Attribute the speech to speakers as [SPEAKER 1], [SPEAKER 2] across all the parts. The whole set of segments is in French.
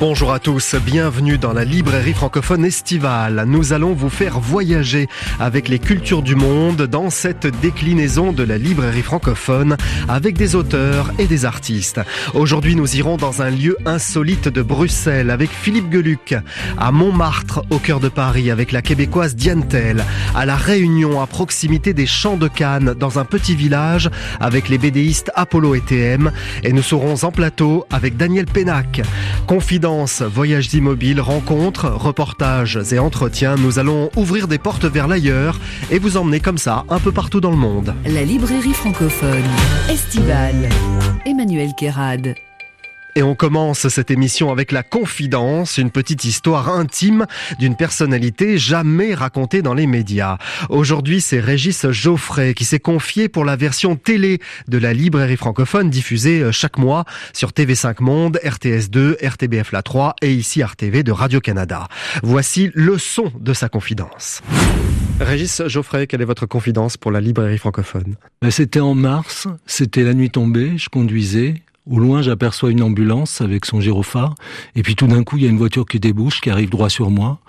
[SPEAKER 1] bonjour à tous, bienvenue dans la librairie francophone estivale. Nous allons vous faire voyager avec les cultures du monde dans cette déclinaison de la librairie francophone avec des auteurs et des artistes. Aujourd'hui, nous irons dans un lieu insolite de Bruxelles avec Philippe Geluc, à Montmartre au cœur de Paris avec la québécoise Diane Tell, à La Réunion à proximité des Champs de Cannes dans un petit village avec les bédéistes Apollo et TM et nous serons en plateau avec Daniel Pénac. Voyages immobiles, rencontres, reportages et entretiens, nous allons ouvrir des portes vers l'ailleurs et vous emmener comme ça un peu partout dans le monde.
[SPEAKER 2] La librairie francophone estivale. Emmanuel Kérad.
[SPEAKER 1] Et on commence cette émission avec la confidence, une petite histoire intime d'une personnalité jamais racontée dans les médias. Aujourd'hui, c'est Régis Geoffrey qui s'est confié pour la version télé de la librairie francophone diffusée euh, chaque mois sur TV5 Monde, RTS2, RTBF La 3 et ici RTV de Radio-Canada. Voici le son de sa confidence. Régis Geoffrey, quelle est votre confidence pour la librairie francophone?
[SPEAKER 3] Ben, C'était en mars, c'était la nuit tombée, je conduisais, au loin, j'aperçois une ambulance avec son gyrophare. Et puis tout d'un coup, il y a une voiture qui débouche, qui arrive droit sur moi.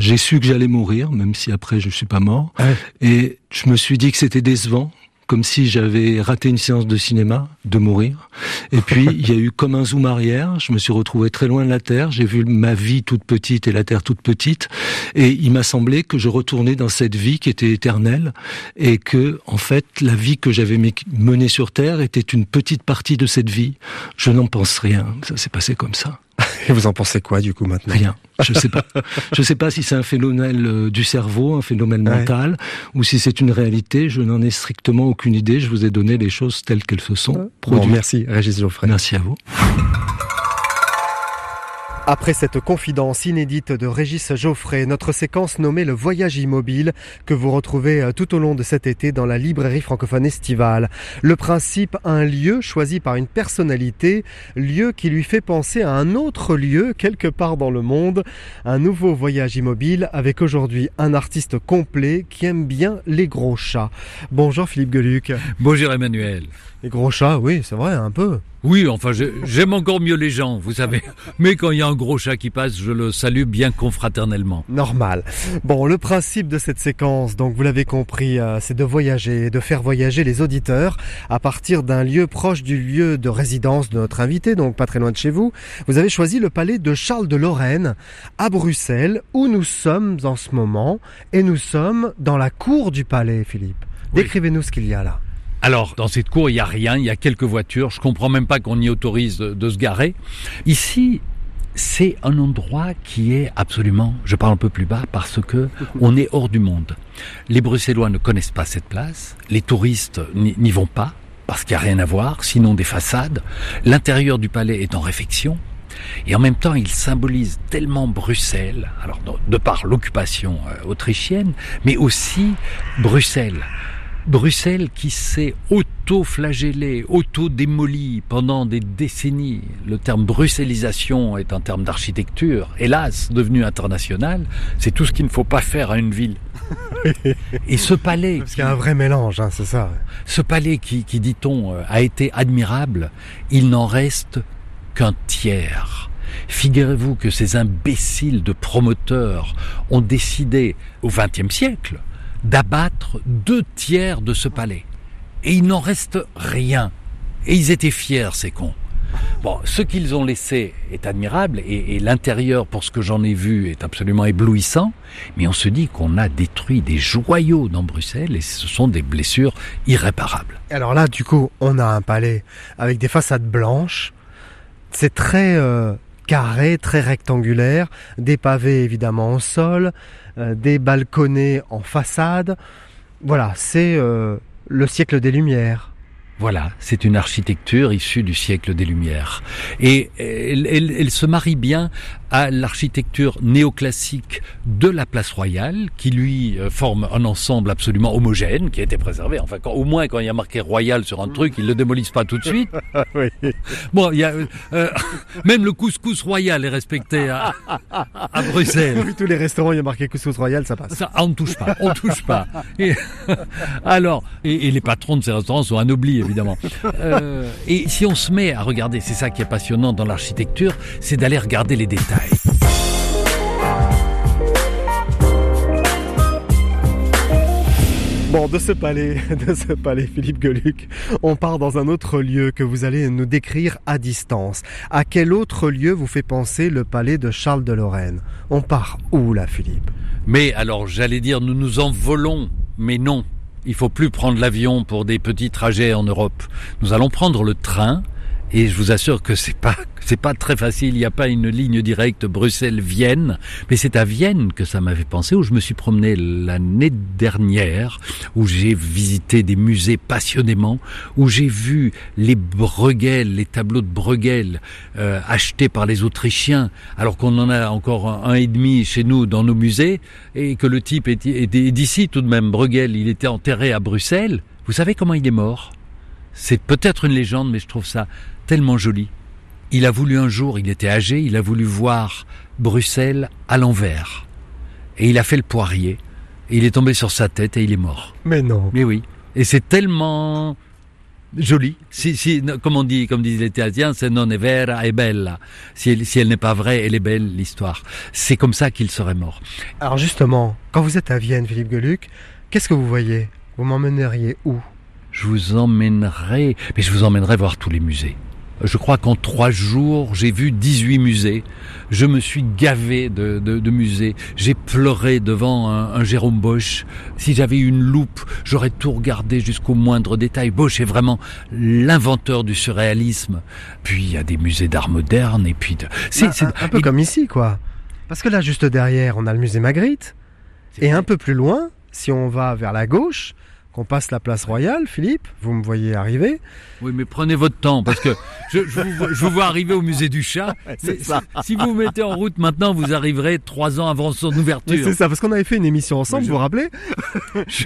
[SPEAKER 3] J'ai su que j'allais mourir, même si après je suis pas mort.
[SPEAKER 1] Ouais.
[SPEAKER 3] Et je me suis dit que c'était décevant comme si j'avais raté une séance de cinéma, de mourir. Et puis, il y a eu comme un zoom arrière, je me suis retrouvé très loin de la Terre, j'ai vu ma vie toute petite et la Terre toute petite, et il m'a semblé que je retournais dans cette vie qui était éternelle, et que, en fait, la vie que j'avais menée sur Terre était une petite partie de cette vie. Je n'en pense rien, ça s'est passé comme ça.
[SPEAKER 1] Et vous en pensez quoi du coup maintenant
[SPEAKER 3] Rien. Je sais pas. Je sais pas si c'est un phénomène euh, du cerveau, un phénomène
[SPEAKER 1] Ouais.
[SPEAKER 3] mental, ou si c'est une réalité. Je n'en ai strictement aucune idée. Je vous ai donné les choses telles qu'elles se sont
[SPEAKER 1] Bon,
[SPEAKER 3] produites.
[SPEAKER 1] merci Régis Geoffrey.
[SPEAKER 3] Merci à vous.
[SPEAKER 1] Après cette confidence inédite de Régis Geoffrey, notre séquence nommée le voyage immobile que vous retrouvez euh, tout au long de cet été dans la librairie francophone estivale. Le principe, un lieu choisi par une personnalité, lieu qui lui fait penser à un autre lieu quelque part dans le monde. Un nouveau voyage immobile avec aujourd'hui un artiste complet qui aime bien les gros chats. Bonjour Philippe Geluc.
[SPEAKER 4] Bonjour Emmanuel.
[SPEAKER 1] Les gros chats, oui, c'est vrai, un peu.
[SPEAKER 4] Oui, enfin, j'ai- j'aime encore mieux les gens, vous savez. Mais quand il y a un gros chat qui passe, je le salue bien confraternellement.
[SPEAKER 1] Normal. Bon, le principe de cette séquence, donc vous l'avez compris, euh, c'est de voyager, de faire voyager les auditeurs à partir d'un lieu proche du lieu de résidence de notre invité, donc pas très loin de chez vous. Vous avez choisi le palais de Charles de Lorraine à Bruxelles, où nous sommes en ce moment, et nous sommes dans la cour du palais, Philippe.
[SPEAKER 4] Oui.
[SPEAKER 1] Décrivez-nous ce qu'il y a là.
[SPEAKER 4] Alors, dans cette cour, il n'y a rien, il y a quelques voitures. Je comprends même pas qu'on y autorise de, de se garer. Ici, c'est un endroit qui est absolument, je parle un peu plus bas, parce que on est hors du monde. Les Bruxellois ne connaissent pas cette place, les touristes n'y vont pas, parce qu'il n'y a rien à voir, sinon des façades. L'intérieur du palais est en réfection. Et en même temps, il symbolise tellement Bruxelles, alors de, de par l'occupation euh, autrichienne, mais aussi Bruxelles. Bruxelles qui s'est auto-flagellée, auto-démolie pendant des décennies. Le terme bruxellisation est un terme d'architecture, hélas, devenu international. C'est tout ce qu'il ne faut pas faire à une ville. Et ce palais,
[SPEAKER 1] Parce qu'il y a un vrai mélange, hein, c'est ça.
[SPEAKER 4] ce palais qui, qui dit-on, euh, a été admirable, il n'en reste qu'un tiers. Figurez-vous que ces imbéciles de promoteurs ont décidé, au XXe siècle, d'abattre deux tiers de ce palais. Et il n'en reste rien. Et ils étaient fiers, ces cons. Bon, ce qu'ils ont laissé est admirable et, l'intérieur, pour ce que j'en ai vu, est absolument éblouissant. Mais on se dit qu'on a détruit des joyaux dans Bruxelles et ce sont des blessures irréparables.
[SPEAKER 1] Alors là, du coup, on a un palais avec des façades blanches. C'est très euh, carré, très rectangulaire, des pavés évidemment au sol, euh, des balconnets en façade. Voilà, c'est euh, le siècle des Lumières.
[SPEAKER 4] Voilà, c'est une architecture issue du siècle des Lumières. Et elle se marie bien à l'architecture néoclassique de la place royale, qui lui euh, forme un ensemble absolument homogène, qui a été préservé. Enfin, quand, au moins quand il y a marqué royal sur un truc, ils le démolissent pas tout de suite.
[SPEAKER 1] oui.
[SPEAKER 4] Bon, il y a euh, même le couscous royal est respecté à, à Bruxelles.
[SPEAKER 1] Tous les restaurants, il y a marqué couscous royal, ça passe.
[SPEAKER 4] Ça, on ne touche pas, on touche pas. Et, alors, et, et les patrons de ces restaurants sont anoblis, évidemment. Euh, et si on se met à regarder, c'est ça qui est passionnant dans l'architecture, c'est d'aller regarder les détails.
[SPEAKER 1] Bon, de ce palais, de ce palais Philippe Geluc, on part dans un autre lieu que vous allez nous décrire à distance. À quel autre lieu vous fait penser le palais de Charles de Lorraine? On part où là, Philippe?
[SPEAKER 4] Mais alors, j'allais dire, nous nous envolons, mais non. Il faut plus prendre l'avion pour des petits trajets en Europe. Nous allons prendre le train et je vous assure que c'est pas c'est pas très facile. Il n'y a pas une ligne directe Bruxelles-Vienne, mais c'est à Vienne que ça m'avait pensé où je me suis promené l'année dernière, où j'ai visité des musées passionnément, où j'ai vu les Bruegel, les tableaux de Bruegel euh, achetés par les Autrichiens, alors qu'on en a encore un, et demi chez nous dans nos musées, et que le type est, est d'ici tout de même. Bruegel, il était enterré à Bruxelles. Vous savez comment il est mort? C'est peut-être une légende, mais je trouve ça tellement joli. Il a voulu un jour, il était âgé, il a voulu voir Bruxelles à l'envers. Et il a fait le poirier. Et il est tombé sur sa tête et il est mort.
[SPEAKER 1] Mais non.
[SPEAKER 4] Mais oui. Et c'est tellement joli. Si, si, comme on dit, comme disent les théâtiens, c'est non è vera è bella. Si elle, si elle n'est pas vraie, elle est belle, l'histoire. C'est comme ça qu'il serait mort.
[SPEAKER 1] Alors justement, quand vous êtes à Vienne, Philippe Geluc, qu'est-ce que vous voyez? Vous m'emmèneriez où?
[SPEAKER 4] Je vous emmènerai, mais je vous emmènerai voir tous les musées. Je crois qu'en trois jours, j'ai vu 18 musées. Je me suis gavé de, de, de musées. J'ai pleuré devant un, un Jérôme Bosch. Si j'avais une loupe, j'aurais tout regardé jusqu'au moindre détail. Bosch est vraiment l'inventeur du surréalisme. Puis il y a des musées d'art moderne et puis... De...
[SPEAKER 1] C'est un, un, un, peu et... comme ici, quoi. Parce que là, juste derrière, on a le musée Magritte. Et un peu plus loin, si on va vers la gauche, qu'on passe la place royale, Philippe, vous me voyez arriver.
[SPEAKER 4] Oui, mais prenez votre temps, parce que je, je, vous, je vous, vois arriver au musée du chat. ça. Si vous vous mettez en route maintenant, vous arriverez trois ans avant son ouverture.
[SPEAKER 1] C'est ça, parce qu'on avait fait une émission ensemble, je... vous vous rappelez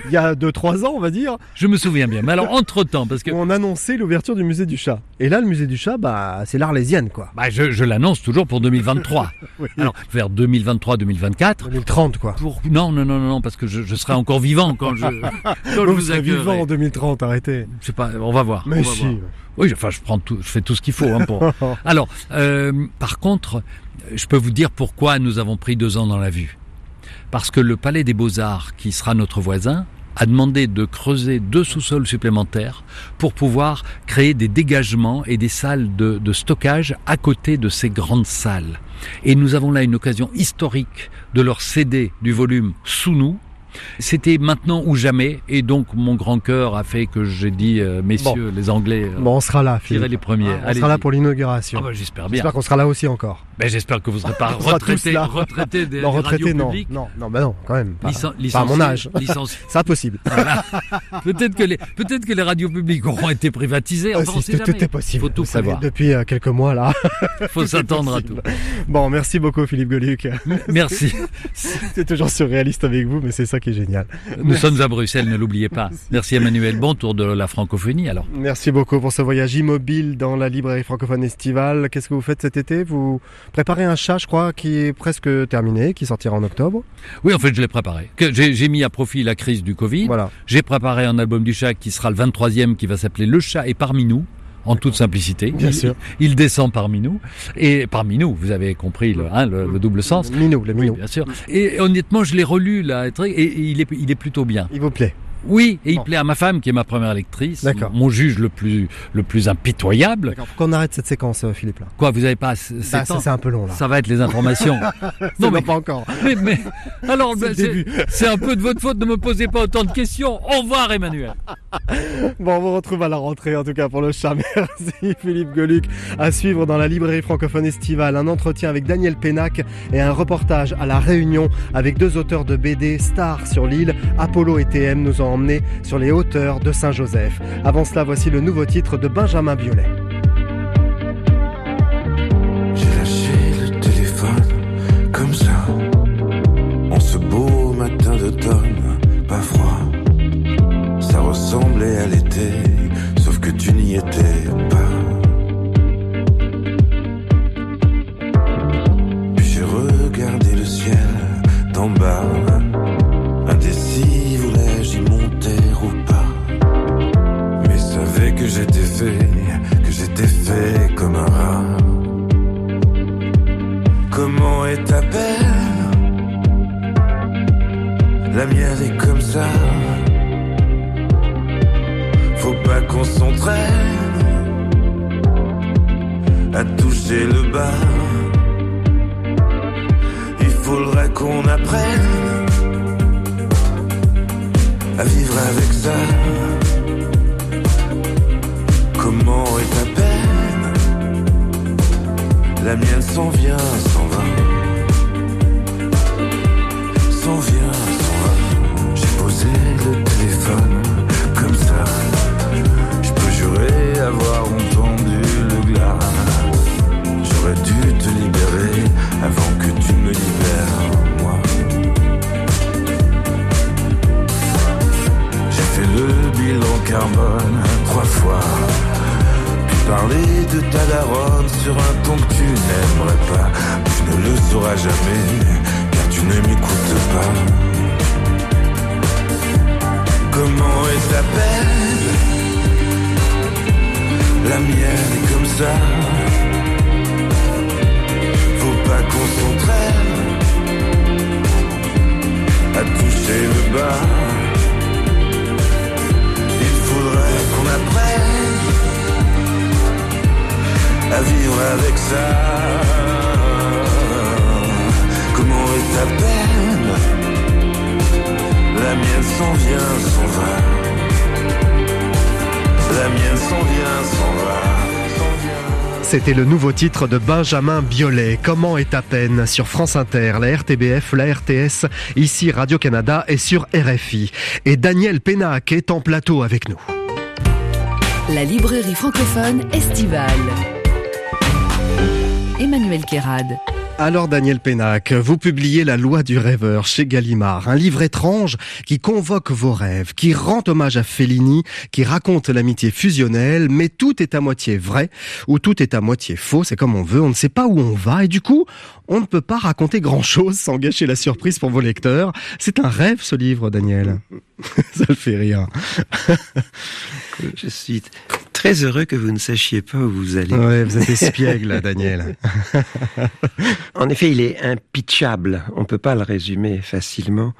[SPEAKER 1] Il y a deux, trois ans, on va dire.
[SPEAKER 4] Je me souviens bien. Mais alors, entre-temps, parce que...
[SPEAKER 1] On annonçait l'ouverture du musée du chat. Et là, le musée du chat, bah, c'est l'Arlésienne, quoi.
[SPEAKER 4] Bah, je, je l'annonce toujours pour 2023. oui. Alors, vers 2023-2024.
[SPEAKER 1] 2030, quoi.
[SPEAKER 4] Pour... Non, non, non, non, parce que je, je serai encore vivant quand je... Quand
[SPEAKER 1] vous serez vivant en 2030, arrêtez.
[SPEAKER 4] Je sais pas, on va voir.
[SPEAKER 1] Mais
[SPEAKER 4] on
[SPEAKER 1] va si.
[SPEAKER 4] Voir. Oui, enfin, je prends tout, je fais tout ce qu'il faut. Hein, pour... Alors, euh, par contre, je peux vous dire pourquoi nous avons pris deux ans dans la vue. Parce que le Palais des Beaux-Arts, qui sera notre voisin, a demandé de creuser deux sous-sols supplémentaires pour pouvoir créer des dégagements et des salles de, de, stockage à côté de ces grandes salles. Et nous avons là une occasion historique de leur céder du volume sous nous c'était maintenant ou jamais, et donc mon grand cœur a fait que j'ai dit, euh, messieurs,
[SPEAKER 1] bon.
[SPEAKER 4] les Anglais,
[SPEAKER 1] euh, bon, on sera là,
[SPEAKER 4] Philippe. les premiers.
[SPEAKER 1] Ah, on sera là pour l'inauguration.
[SPEAKER 4] Ah bah, j'espère bien.
[SPEAKER 1] J'espère qu'on sera là aussi encore.
[SPEAKER 4] Ben, j'espère que vous serez pas retraité, retraité des,
[SPEAKER 1] non, retraité, non,
[SPEAKER 4] publiques.
[SPEAKER 1] non, non, ben non, quand même. Pas, à mon âge.
[SPEAKER 4] C'est
[SPEAKER 1] impossible.
[SPEAKER 4] Voilà. peut-être que les, peut-être que les radios publiques auront été privatisées. Enfin,
[SPEAKER 1] si, tout est possible.
[SPEAKER 4] Faut tout savoir.
[SPEAKER 1] Depuis euh, quelques mois là.
[SPEAKER 4] Faut s'attendre à tout.
[SPEAKER 1] Bon, merci beaucoup Philippe Goluc.
[SPEAKER 4] Merci.
[SPEAKER 1] C'est toujours surréaliste avec vous, mais c'est ça qui est génial.
[SPEAKER 4] Nous merci. sommes à Bruxelles, ne l'oubliez pas. Merci. merci Emmanuel. Bon tour de la francophonie alors.
[SPEAKER 1] Merci beaucoup pour ce voyage immobile dans la librairie francophone estivale. Qu'est-ce que vous faites cet été? Vous préparez un chat, je crois, qui est presque terminé, qui sortira en octobre.
[SPEAKER 4] Oui, en fait, je l'ai préparé. J'ai mis à profit la crise du Covid.
[SPEAKER 1] Voilà.
[SPEAKER 4] J'ai préparé un album du chat qui sera le 23e, qui va s'appeler Le chat est parmi nous en toute simplicité.
[SPEAKER 1] Bien
[SPEAKER 4] il,
[SPEAKER 1] sûr.
[SPEAKER 4] Il descend parmi nous. Et parmi nous, vous avez compris le, hein, le, le double sens.
[SPEAKER 1] Minou, le minou.
[SPEAKER 4] Oui, bien sûr. Et honnêtement, je l'ai relu là, et il est, il est plutôt bien.
[SPEAKER 1] Il vous plaît
[SPEAKER 4] oui, et bon. il plaît à ma femme qui est ma première lectrice, mon juge le plus le plus impitoyable.
[SPEAKER 1] Qu'on arrête cette séquence, Philippe. Là.
[SPEAKER 4] Quoi, vous avez pas c'est
[SPEAKER 1] bah, un peu long là.
[SPEAKER 4] Ça va être les informations.
[SPEAKER 1] non, mais pas encore.
[SPEAKER 4] Mais, mais alors, c'est un peu de votre faute de me poser pas autant de questions. Au revoir, Emmanuel.
[SPEAKER 1] Bon, on vous retrouve à la rentrée en tout cas pour le chat. Merci Philippe Goluc. À suivre dans la librairie francophone estivale, un entretien avec Daniel Pénac et un reportage à la Réunion avec deux auteurs de BD stars sur l'île. Apollo et TM nous ont emmené sur les hauteurs de Saint-Joseph. Avant cela, voici le nouveau titre de Benjamin Biolay.
[SPEAKER 5] Est ta peine La mienne est comme ça. Faut pas qu'on s'entraîne à toucher le bas. Il faudrait qu'on apprenne à vivre avec ça. Comment est ta peine? La mienne s'en vient, parler de ta daronne sur un ton que tu n'aimerais pas. Tu ne le sauras jamais, car tu ne m'écoutes pas. Comment est ta peine La mienne est comme ça. Faut pas qu'on s'entraîne à toucher le bas. Il faudrait qu'on apprenne à vivre avec ça. Comment est ta peine? La mienne s'en vient, s'en va. La mienne s'en vient, s'en va. s'en vient.
[SPEAKER 1] C'était le nouveau titre de Benjamin Biolay, Comment est ta peine? Sur France Inter, la RTBF, la RTS, ici Radio-Canada et sur RFI. Et Daniel Pénac est en plateau avec nous.
[SPEAKER 2] La librairie francophone estivale. Emmanuel Kérad.
[SPEAKER 1] Alors Daniel Pénac, vous publiez La loi du rêveur chez Gallimard, un livre étrange qui convoque vos rêves, qui rend hommage à Fellini, qui raconte l'amitié fusionnelle, mais tout est à moitié vrai ou tout est à moitié faux, c'est comme on veut, on ne sait pas où on va et du coup, on ne peut pas raconter grand-chose sans gâcher la surprise pour vos lecteurs. C'est un rêve ce livre, Daniel. Ça le fait rire.
[SPEAKER 6] Je suis très heureux que vous ne sachiez pas où vous allez.
[SPEAKER 1] Ouais, vous êtes espiègle, Daniel.
[SPEAKER 6] En effet, il est impitchable. On peut pas le résumer facilement.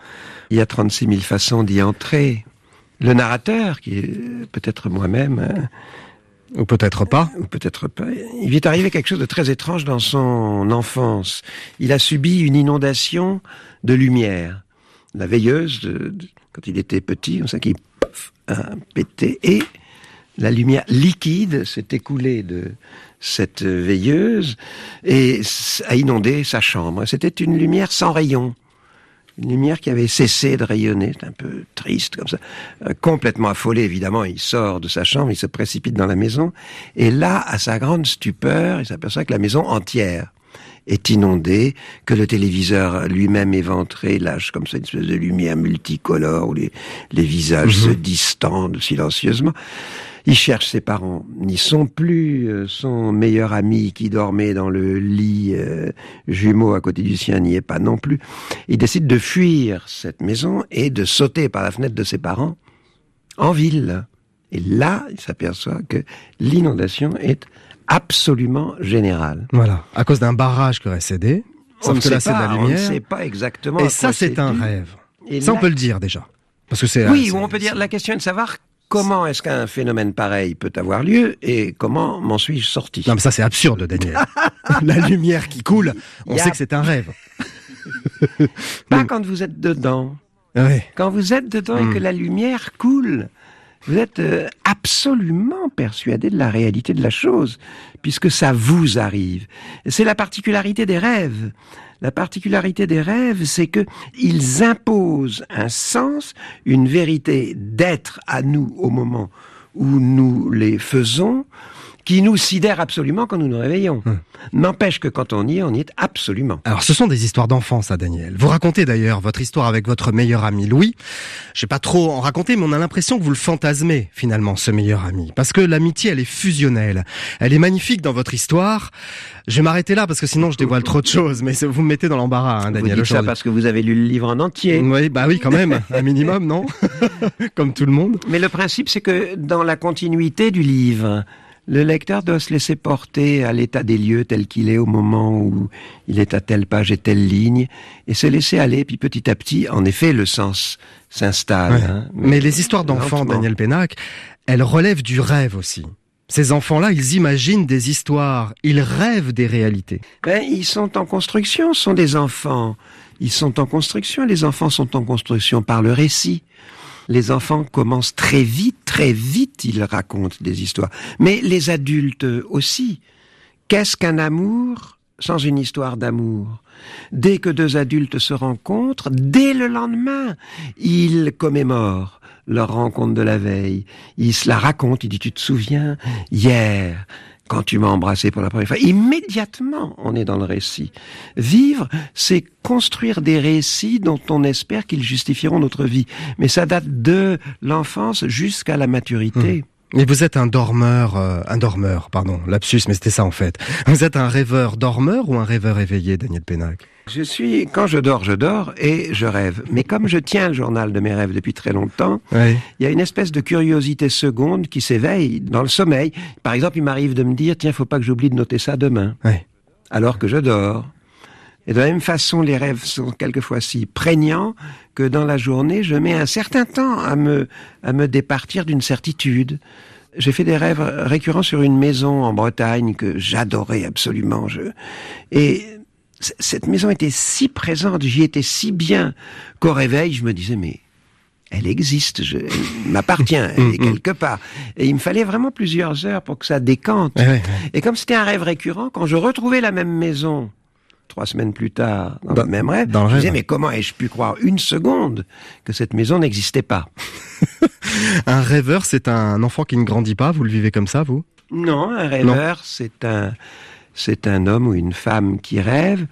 [SPEAKER 6] Il y a 36 000 façons d'y entrer. Le narrateur, qui est peut-être moi-même, hein,
[SPEAKER 1] Ou peut-être pas.
[SPEAKER 6] ou peut-être pas, il lui est arrivé quelque chose de très étrange dans son enfance. Il a subi une inondation de lumière. La veilleuse, de- de- quand il était petit, on sait qu'il a pété et la lumière liquide s'est écoulée de cette veilleuse et a inondé sa chambre. C'était une lumière sans rayon. Une lumière qui avait cessé de rayonner, c'est un peu triste comme ça. Euh, complètement affolé, évidemment, il sort de sa chambre, il se précipite dans la maison, et là, à sa grande stupeur, il s'aperçoit que la maison entière est inondée, que le téléviseur lui-même éventré lâche comme ça une espèce de lumière multicolore où les, les visages se distendent silencieusement. Il cherche ses parents, n'y sont plus. Euh, Son meilleur ami qui dormait dans le lit euh, jumeau à côté du sien n'y est pas non plus. Il décide de fuir cette maison et de sauter par la fenêtre de ses parents en ville. Et là, il s'aperçoit que l'inondation est absolument générale.
[SPEAKER 1] Voilà. À cause d'un barrage qui aurait cédé. Sauf que là, c'est de la
[SPEAKER 6] on ne
[SPEAKER 1] lumière.
[SPEAKER 6] sait pas exactement.
[SPEAKER 1] Et ça, c'est un rêve.
[SPEAKER 6] Et
[SPEAKER 1] Ça, on peut le dire déjà. Parce que c'est.
[SPEAKER 6] Oui, on peut dire la question est de savoir comment est-ce qu'un phénomène pareil peut avoir lieu et comment m'en suis-je sorti.
[SPEAKER 1] Non, mais ça, c'est absurde, Daniel. la lumière qui coule, on
[SPEAKER 6] a-
[SPEAKER 1] sait que c'est un rêve.
[SPEAKER 6] Pas quand vous êtes dedans.
[SPEAKER 1] Ouais.
[SPEAKER 6] Quand vous êtes dedans
[SPEAKER 1] Hmm.
[SPEAKER 6] et que la lumière coule, vous êtes euh, absolument persuadé de la réalité de la chose, puisque ça vous arrive. C'est la particularité des rêves. La particularité des rêves, c'est que ils imposent un sens, une vérité d'être à nous au moment où nous les faisons, qui nous sidère absolument quand nous nous réveillons. N'empêche que quand on y est, on y est absolument.
[SPEAKER 1] Alors, ce sont des histoires d'enfance, ça, Daniel. Vous racontez d'ailleurs votre histoire avec votre meilleur ami Louis. Je sais pas trop en raconter, mais on a l'impression que vous le fantasmez, finalement, ce meilleur ami. Parce que l'amitié, elle est fusionnelle. Elle est magnifique dans votre histoire. Je vais m'arrêter là, parce que sinon je dévoile trop de choses, mais vous me mettez dans l'embarras, hein,
[SPEAKER 6] Vous
[SPEAKER 1] Daniel,
[SPEAKER 6] dites ça parce que vous avez lu le livre en entier.
[SPEAKER 1] Oui, bah oui, quand même. Un minimum, non? Comme tout le monde.
[SPEAKER 6] Mais le principe, c'est que dans la continuité du livre, le lecteur doit se laisser porter à l'état des lieux tel qu'il est au moment où il est à telle page et telle ligne, et se laisser aller, puis petit à petit, en effet, le sens s'installe.
[SPEAKER 1] Ouais.
[SPEAKER 6] hein.
[SPEAKER 1] Mais les histoires d'enfants. Daniel Pénac, elles relèvent du rêve aussi. Ces enfants-là, ils imaginent des histoires, ils rêvent des réalités.
[SPEAKER 6] Ben, ils sont en construction, ce sont des enfants. Ils sont en construction, les enfants sont en construction par le récit. Les enfants commencent très vite, très vite, ils racontent des histoires. Mais les adultes aussi. Qu'est-ce qu'un amour sans une histoire d'amour? Dès que deux adultes se rencontrent, dès le lendemain, ils commémorent leur rencontre de la veille. Ils se la racontent, ils disent, tu te souviens, hier, quand tu m'as embrassé pour la première fois. Immédiatement, on est dans le récit. Vivre, c'est construire des récits dont on espère qu'ils justifieront notre vie. Mais ça date de l'enfance jusqu'à la maturité.
[SPEAKER 1] Mais vous êtes un dormeur, euh, un dormeur, pardon, lapsus, mais c'était ça en fait. Vous êtes un rêveur dormeur ou un rêveur éveillé, Daniel Pénac?
[SPEAKER 6] Je suis, quand je dors, je dors et je rêve. Mais comme je tiens le journal de mes rêves depuis très longtemps,
[SPEAKER 1] Oui.
[SPEAKER 6] il y a une espèce de curiosité seconde qui s'éveille dans le sommeil. Par exemple, il m'arrive de me dire, tiens, faut pas que j'oublie de noter ça demain.
[SPEAKER 1] Oui.
[SPEAKER 6] alors que je dors. Et de la même façon, les rêves sont quelquefois si prégnants que dans la journée, je mets un certain temps à me, à me départir d'une certitude. J'ai fait des rêves récurrents sur une maison en Bretagne que j'adorais absolument. Je... Et cette maison était si présente, j'y étais si bien qu'au réveil, je me disais, mais elle existe, je, elle m'appartient, elle est quelque part. Et il me fallait vraiment plusieurs heures pour que ça décante. Et comme c'était un rêve récurrent, quand je retrouvais la même maison, trois semaines plus tard, dans,
[SPEAKER 1] Dans-
[SPEAKER 6] le même rêve,
[SPEAKER 1] dans
[SPEAKER 6] je
[SPEAKER 1] rêve.
[SPEAKER 6] disais, mais comment ai-je pu croire une seconde que cette maison n'existait pas?
[SPEAKER 1] Un rêveur, c'est un enfant qui ne grandit pas, vous le vivez comme ça, vous?
[SPEAKER 6] Non, un rêveur, c'est un, c'est un homme ou une femme qui rêve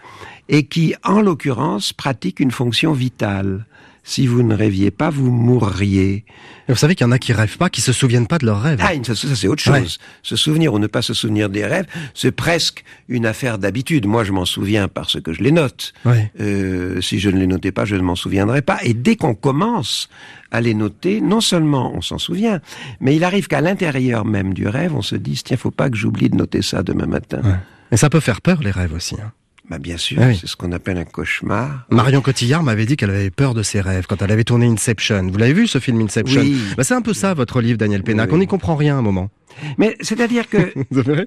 [SPEAKER 6] et qui, en l'occurrence, pratique une fonction vitale. Si vous ne rêviez pas, vous mourriez.
[SPEAKER 1] Et Vous savez qu'il y en a qui rêvent pas, qui se souviennent pas de leurs rêves.
[SPEAKER 6] Ah, ça, ça, c'est autre chose.
[SPEAKER 1] Ouais.
[SPEAKER 6] Se souvenir ou ne pas se souvenir des rêves, c'est presque une affaire d'habitude. Moi, je m'en souviens parce que je les note.
[SPEAKER 1] Ouais.
[SPEAKER 6] Euh, si je ne les notais pas, je ne m'en souviendrais pas. Et dès qu'on commence à les noter, non seulement on s'en souvient, mais il arrive qu'à l'intérieur même du rêve, on se dise tiens, faut pas que j'oublie de noter ça demain matin.
[SPEAKER 1] Ouais. Et ça peut faire peur, les rêves aussi. hein.
[SPEAKER 6] Bah bien sûr,
[SPEAKER 1] Ah oui.
[SPEAKER 6] c'est ce qu'on appelle un cauchemar.
[SPEAKER 1] Marion Cotillard m'avait dit qu'elle avait peur de ses rêves quand elle avait tourné Inception. Vous l'avez vu ce film Inception
[SPEAKER 6] Oui.
[SPEAKER 1] Bah, C'est un peu ça votre livre, Daniel Pénac.
[SPEAKER 6] Oui.
[SPEAKER 1] On n'y comprend rien à un moment.
[SPEAKER 6] Mais c'est-à-dire que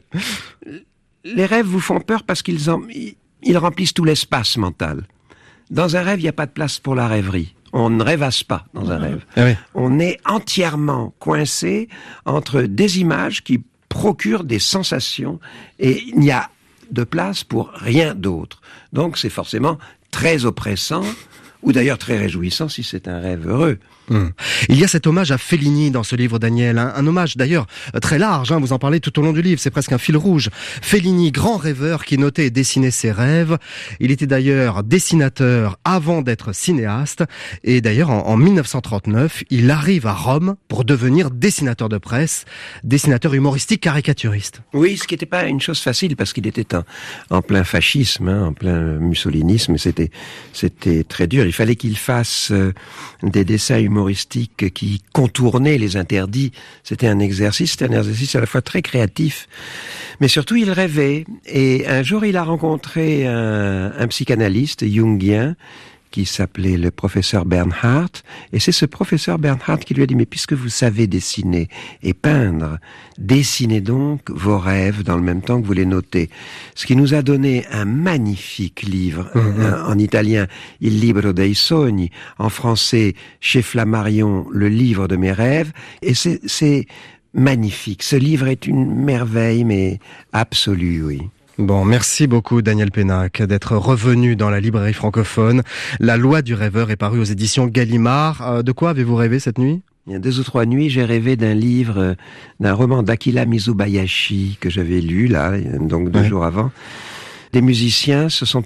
[SPEAKER 6] les rêves vous font peur parce qu'ils en- ils- ils remplissent tout l'espace mental. Dans un rêve, il n'y a pas de place pour la rêverie. On ne rêvasse pas dans un rêve.
[SPEAKER 1] Ah.
[SPEAKER 6] On est entièrement coincé entre des images qui procurent des sensations et il n'y a de place pour rien d'autre. Donc c'est forcément très oppressant ou d'ailleurs très réjouissant si c'est un rêve heureux.
[SPEAKER 1] Hum. Il y a cet hommage à Fellini dans ce livre, Daniel. Un, un hommage d'ailleurs euh, très large, hein, vous en parlez tout au long du livre, c'est presque un fil rouge. Fellini, grand rêveur qui notait et dessinait ses rêves. Il était d'ailleurs dessinateur avant d'être cinéaste. Et d'ailleurs, en, en 1939, il arrive à Rome pour devenir dessinateur de presse, dessinateur humoristique caricaturiste.
[SPEAKER 6] Oui, ce qui n'était pas une chose facile parce qu'il était en, plein fascisme, hein, en plein mussolinisme. C'était c'était très dur. Il fallait qu'il fasse euh, des dessins humoristiques qui contournaient les interdits. C'était un exercice, c'était un exercice à la fois très créatif, mais surtout il rêvait. Et un jour, il a rencontré un, un psychanalyste jungien qui s'appelait le professeur Bernhardt, et c'est ce professeur Bernhardt qui lui a dit, mais puisque vous savez dessiner et peindre, dessinez donc vos rêves dans le même temps que vous les notez. Ce qui nous a donné un magnifique livre, euh, en italien, Il libro dei sogni, en français, chez Flammarion, Le livre de mes rêves, et c'est c'est magnifique. Ce livre est une merveille, mais absolue, oui.
[SPEAKER 1] Bon, merci beaucoup Daniel Pénac d'être revenu dans la librairie francophone. La loi du rêveur est parue aux éditions Gallimard. Euh, de quoi avez-vous rêvé cette nuit?
[SPEAKER 6] Il y a deux ou trois nuits, j'ai rêvé d'un livre, euh, d'un roman d'Akira Mizubayashi que j'avais lu là, donc deux
[SPEAKER 1] Ouais.
[SPEAKER 6] jours avant. Des musiciens se sont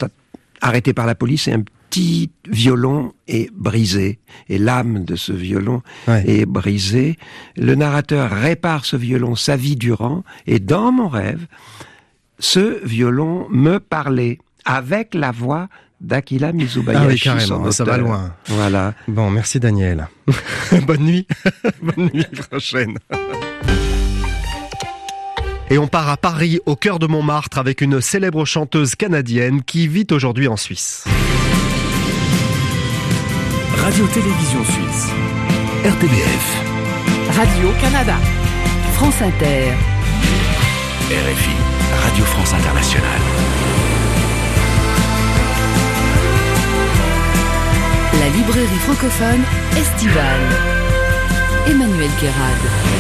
[SPEAKER 6] arrêtés par la police et un petit violon est brisé. Et l'âme de ce violon
[SPEAKER 1] Ouais.
[SPEAKER 6] est brisée. Le narrateur répare ce violon sa vie durant et dans mon rêve, ce violon me parlait avec la voix d'Akira Mizubayashi.
[SPEAKER 1] Ah oui, carrément, ça va loin.
[SPEAKER 6] Voilà.
[SPEAKER 1] Bon, merci Daniel. Bonne nuit. Bonne nuit prochaine. Et on part à Paris, au cœur de Montmartre, avec une célèbre chanteuse canadienne qui vit aujourd'hui en Suisse.
[SPEAKER 7] Radio-Télévision Suisse. RTBF.
[SPEAKER 2] Radio-Canada. France Inter.
[SPEAKER 7] RFI. Radio France Internationale.
[SPEAKER 2] La librairie francophone estivale. Emmanuel Guérard.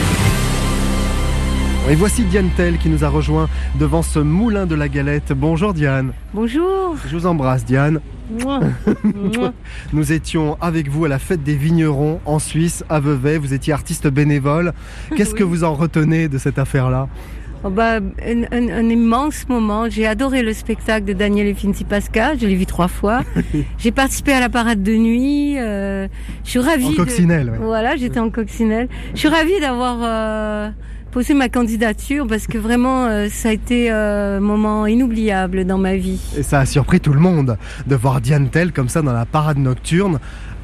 [SPEAKER 1] Et voici Diane Tell qui nous a rejoint devant ce moulin de la galette. Bonjour Diane.
[SPEAKER 8] Bonjour.
[SPEAKER 1] Je vous embrasse Diane. Nous étions avec vous à la fête des vignerons en Suisse, à Vevey. Vous étiez artiste bénévole. Qu'est-ce que vous en retenez de cette affaire-là?
[SPEAKER 8] Oh bah, un, un, un, immense moment. J'ai adoré le spectacle de Daniel et Finzi Pascal. Je l'ai vu trois fois. J'ai participé à la parade de nuit. Euh, je suis ravie.
[SPEAKER 1] En coccinelle.
[SPEAKER 8] De...
[SPEAKER 1] Ouais.
[SPEAKER 8] Voilà, j'étais en coccinelle. Je suis ravie d'avoir. Euh poser ma candidature parce que vraiment euh, ça a été euh, un moment inoubliable dans ma vie.
[SPEAKER 1] Et ça a surpris tout le monde de voir Diane Tell comme ça dans la parade nocturne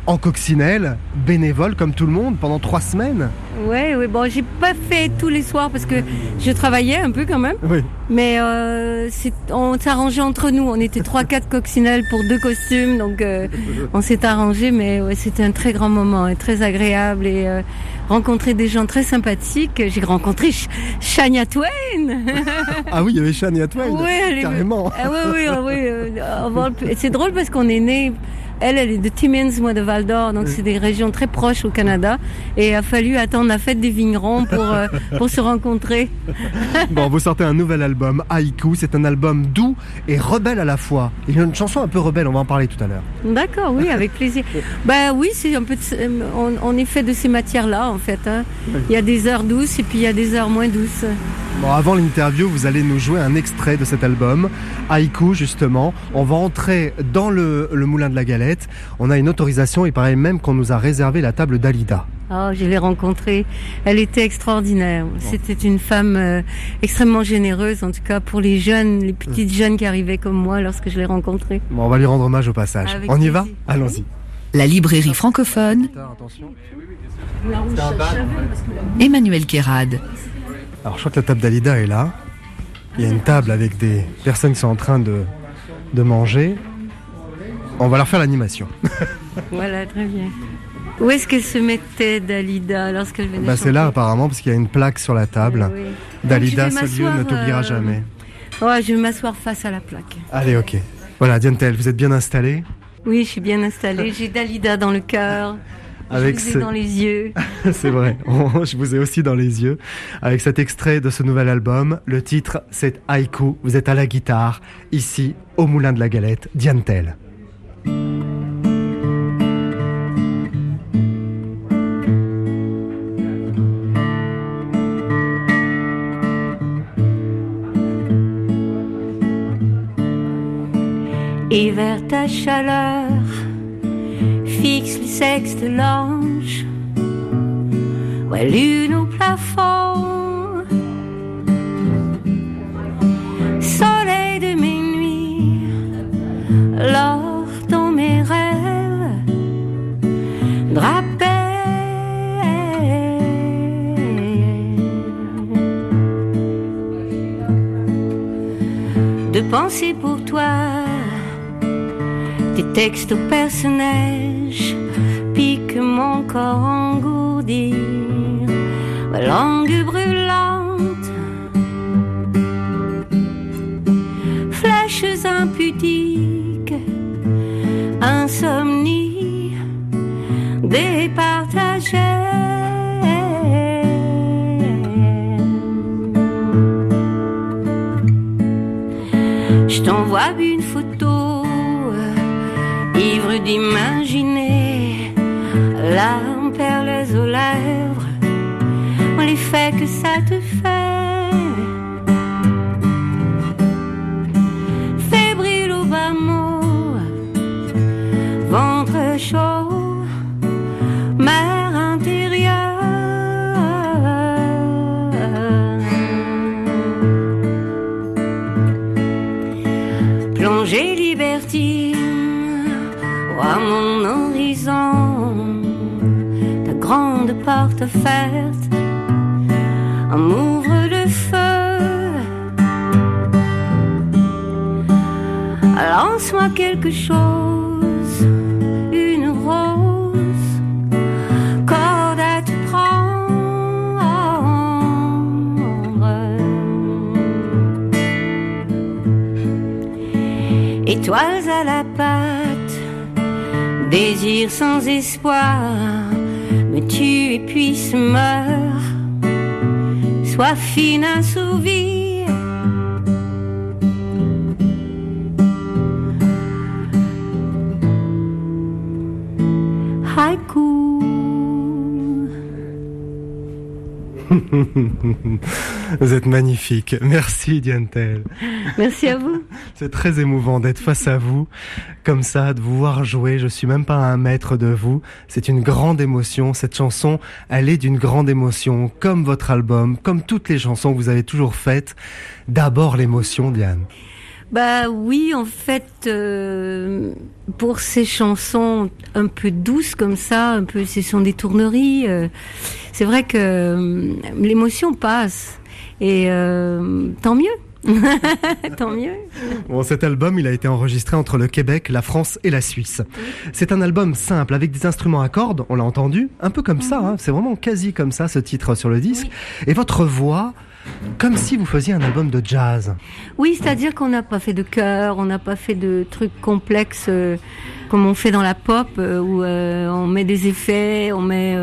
[SPEAKER 1] en coccinelle, bénévole comme tout le monde pendant trois semaines.
[SPEAKER 8] Ouais, oui, bon, j'ai pas fait tous les soirs parce que je travaillais un peu quand même.
[SPEAKER 1] Oui.
[SPEAKER 8] Mais euh, on s'arrangeait entre nous. On était trois, quatre coccinelles pour deux costumes, donc euh, on s'est arrangé. Mais ouais, c'était un très grand moment et très agréable et euh, rencontrer des gens très sympathiques. J'ai rencontré Ch Shania Twain.
[SPEAKER 1] ah oui, il y avait Shania Twain.
[SPEAKER 8] Oui,
[SPEAKER 1] carrément.
[SPEAKER 8] Ah, oui, oui, oui. C'est drôle parce qu'on est né. Elle, elle est de Timmins, moi de Val d'Or, donc c'est des régions très proches au Canada. Et il a fallu attendre la fête des vignerons pour, euh, pour se rencontrer.
[SPEAKER 1] bon, vous sortez un nouvel album, Haïku. C'est un album doux et rebelle à la fois. Il y a une chanson un peu rebelle, on va en parler tout à l'heure.
[SPEAKER 8] D'accord, oui, avec plaisir. bah oui, c'est un peu. De, on, on, est fait de ces matières-là, en fait. Hein. Il y a des heures douces et puis il y a des heures moins douces.
[SPEAKER 1] Bon, avant l'interview, vous allez nous jouer un extrait de cet album, Haïku justement. On va entrer dans le, le moulin de la On a une autorisation, il paraît même qu'on nous a réservé la table d'Alida.
[SPEAKER 8] Oh, je l'ai rencontrée. Elle était extraordinaire. Bon. C'était une femme euh, extrêmement généreuse, en tout cas pour les jeunes, les petites jeunes qui arrivaient comme moi lorsque je l'ai rencontrée.
[SPEAKER 1] Bon, on va lui rendre hommage au passage.
[SPEAKER 8] Avec
[SPEAKER 1] on y va Allons-y.
[SPEAKER 2] La librairie francophone. Emmanuel Kérad.
[SPEAKER 1] Alors je crois que la table d'Alida est là. Il y a une table avec des personnes qui sont en train de, de manger. On va leur faire l'animation.
[SPEAKER 8] voilà, très bien. Où est-ce qu'elle se mettait, Dalida, lorsqu'elle venait
[SPEAKER 1] bah, C'est là apparemment, parce qu'il y a une plaque sur la table.
[SPEAKER 8] Oui.
[SPEAKER 1] Dalida, ce lieu ne t'oubliera euh... jamais.
[SPEAKER 8] Ouais, je vais m'asseoir face à la plaque.
[SPEAKER 1] Allez, ok. Voilà, Diantel, vous êtes bien installée
[SPEAKER 8] Oui, je suis bien installée. J'ai Dalida dans le cœur.
[SPEAKER 1] Avec
[SPEAKER 8] je vous ai dans les yeux.
[SPEAKER 1] c'est vrai, je vous ai aussi dans les yeux. Avec cet extrait de ce nouvel album, le titre c'est Haïku, vous êtes à la guitare, ici au Moulin de la Galette, Diantel.
[SPEAKER 8] Et vers ta chaleur fixe le sexe de l'ange, ouais, lune au plafond, De penser pour toi tes textes au personnage piquent mon corps engourdi. Ma langue brûlante, flèches impudiques, insomnie départagée. Je t'envoie une photo ivre d'imaginer larmes perles aux lèvres, l'effet que ça te fait. porte offerte, on m'ouvre le feu. Lance-moi quelque chose, une rose, corde à te prendre. Étoiles à la pâte, désir sans espoir tue et puis se meurt, soif fine assouvie. Haïku.
[SPEAKER 1] Vous êtes magnifique. Merci Diane-Telle.
[SPEAKER 8] Merci à vous.
[SPEAKER 1] C'est très émouvant d'être face à vous, comme ça, de vous voir jouer. Je suis même pas un maître de vous. C'est une grande émotion. Cette chanson, elle est d'une grande émotion, comme votre album, comme toutes les chansons que vous avez toujours faites. D'abord l'émotion, Diane.
[SPEAKER 8] Bah oui, en fait, euh, pour ces chansons un peu douces comme ça, un peu, ce sont des tourneries. euh, c'est vrai que euh, l'émotion passe et euh, tant mieux, tant mieux.
[SPEAKER 1] Bon, cet album, il a été enregistré entre le Québec, la France et la Suisse. C'est un album simple avec des instruments à cordes, on l'a entendu, un peu comme ça, hein, c'est vraiment quasi comme ça ce titre sur le disque. Et votre voix, comme si vous faisiez un album de jazz.
[SPEAKER 8] Oui, c'est-à-dire qu'on n'a pas fait de chœur, on n'a pas fait de trucs complexes euh, comme on fait dans la pop euh, où euh, on met des effets, on met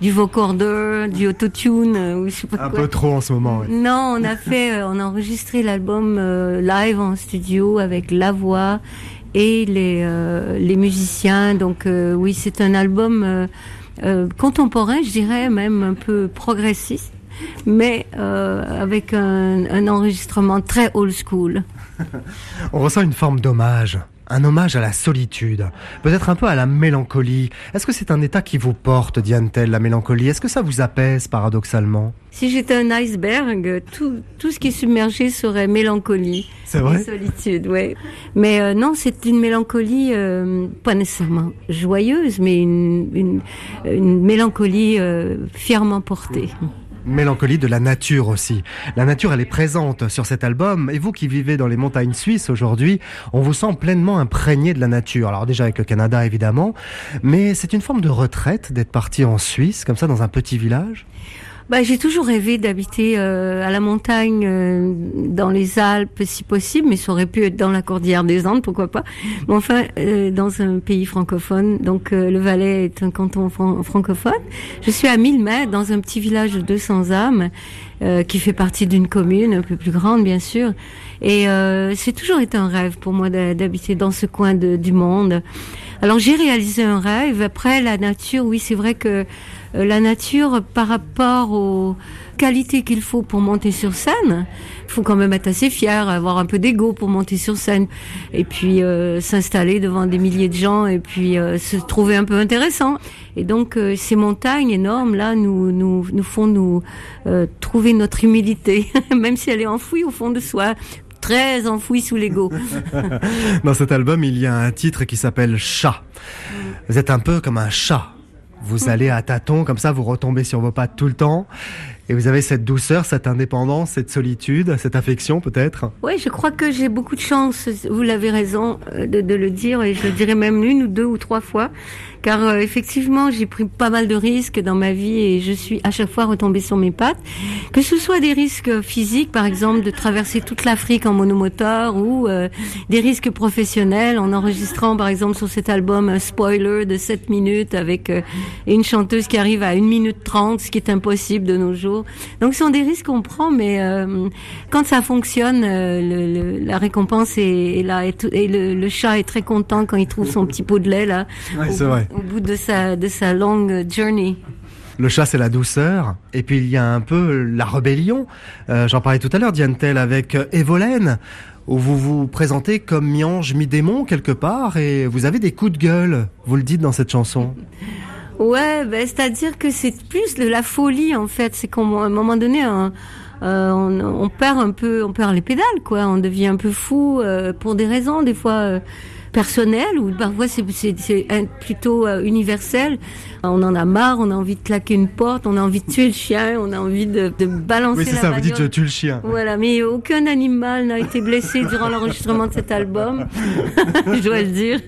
[SPEAKER 8] du vocorder, du autotune, euh, ou je sais pas
[SPEAKER 1] Un
[SPEAKER 8] quoi.
[SPEAKER 1] peu trop en ce moment. ouais.
[SPEAKER 8] Non, on a fait, euh, on a enregistré l'album euh, live en studio avec la voix et les euh, les musiciens. Donc euh, oui, c'est un album euh, euh, contemporain, je dirais même un peu progressiste, mais euh, avec un, un enregistrement très old school.
[SPEAKER 1] On ressent une forme d'hommage. Un hommage à la solitude, peut-être un peu à la mélancolie. Est-ce que c'est un état qui vous porte, Diane Tell, la mélancolie? Est-ce que ça vous apaise paradoxalement?
[SPEAKER 8] Si j'étais un iceberg, tout, tout ce qui est submergé serait mélancolie.
[SPEAKER 1] C'est vrai?
[SPEAKER 8] Et solitude, ouais. Mais euh, non, c'est une mélancolie euh, pas nécessairement joyeuse, mais une, une, une mélancolie euh, fièrement portée.
[SPEAKER 1] Mélancolie de la nature aussi. La nature, elle est présente sur cet album. Et vous qui vivez dans les montagnes suisses aujourd'hui, on vous sent pleinement imprégné de la nature. Alors déjà avec le Canada, évidemment. Mais c'est une forme de retraite d'être parti en Suisse, comme ça, dans un petit village?
[SPEAKER 8] Bah, j'ai toujours rêvé d'habiter euh, à la montagne, euh, dans les Alpes, si possible, mais ça aurait pu être dans la cordillère des Andes, pourquoi pas. Mais enfin, euh, dans un pays francophone. Donc, euh, le Valais est un canton fran- francophone. Je suis à 1000 mètres, dans un petit village de 200 âmes, euh, qui fait partie d'une commune un peu plus grande, bien sûr. Et euh, c'est toujours été un rêve pour moi d'habiter dans ce coin du monde. Alors, j'ai réalisé un rêve. Après, la nature, oui, c'est vrai que la nature par rapport aux qualités qu'il faut pour monter sur scène. Il faut quand même être assez fier, avoir un peu d'ego pour monter sur scène et puis euh, s'installer devant des milliers de gens et puis euh, se trouver un peu intéressant. Et donc euh, ces montagnes énormes là nous nous nous font nous euh, trouver notre humilité, même si elle est enfouie au fond de soi, très enfouie sous l'ego.
[SPEAKER 1] Dans cet album, il y a un titre qui s'appelle Chat. Vous êtes un peu comme un chat. Vous allez à tâtons, comme ça, vous retombez sur vos pattes tout le temps. Et vous avez cette douceur, cette indépendance, cette solitude, cette affection peut-être?
[SPEAKER 8] Oui, je crois que j'ai beaucoup de chance, vous l'avez raison euh, de, de le dire, et je le dirais même une ou deux ou trois fois, car euh, effectivement, j'ai pris pas mal de risques dans ma vie et je suis à chaque fois retombée sur mes pattes. Que ce soit des risques physiques, par exemple, de traverser toute l'Afrique en monomoteur, ou euh, des risques professionnels, en enregistrant, par exemple, sur cet album, un spoiler de 7 minutes avec euh, une chanteuse qui arrive à 1 minute 30, ce qui est impossible de nos jours. Donc, ce sont des risques qu'on prend, mais euh, quand ça fonctionne, euh, le, le- la récompense est, est là. Et, tout- et le, le chat est très content quand il trouve son petit pot de lait là,
[SPEAKER 1] Ouais, c'est vrai.
[SPEAKER 8] Au bout de sa de sa longue journey.
[SPEAKER 1] Le chat, c'est la douceur. Et puis, il y a un peu la rébellion. Euh, J'en parlais tout à l'heure, Diane Tell, avec euh, Evolène, où vous vous présentez comme mi-ange, mi-démon, quelque part, et vous avez des coups de gueule. Vous le dites dans cette chanson.
[SPEAKER 8] Ouais, ben, c'est-à-dire que c'est plus de la folie en fait. C'est qu'à un moment donné, un- euh, on, on perd un peu, on perd les pédales quoi. On devient un peu fou euh, pour des raisons des fois personnel ou parfois c'est plutôt euh, universel. On en a marre, on a envie de claquer une porte, on a envie de tuer le chien, on a envie de, de balancer.
[SPEAKER 1] Oui, c'est ça. Vous dites je tue le chien.
[SPEAKER 8] Voilà, mais aucun animal n'a été blessé durant l'enregistrement de cet album, je dois le dire.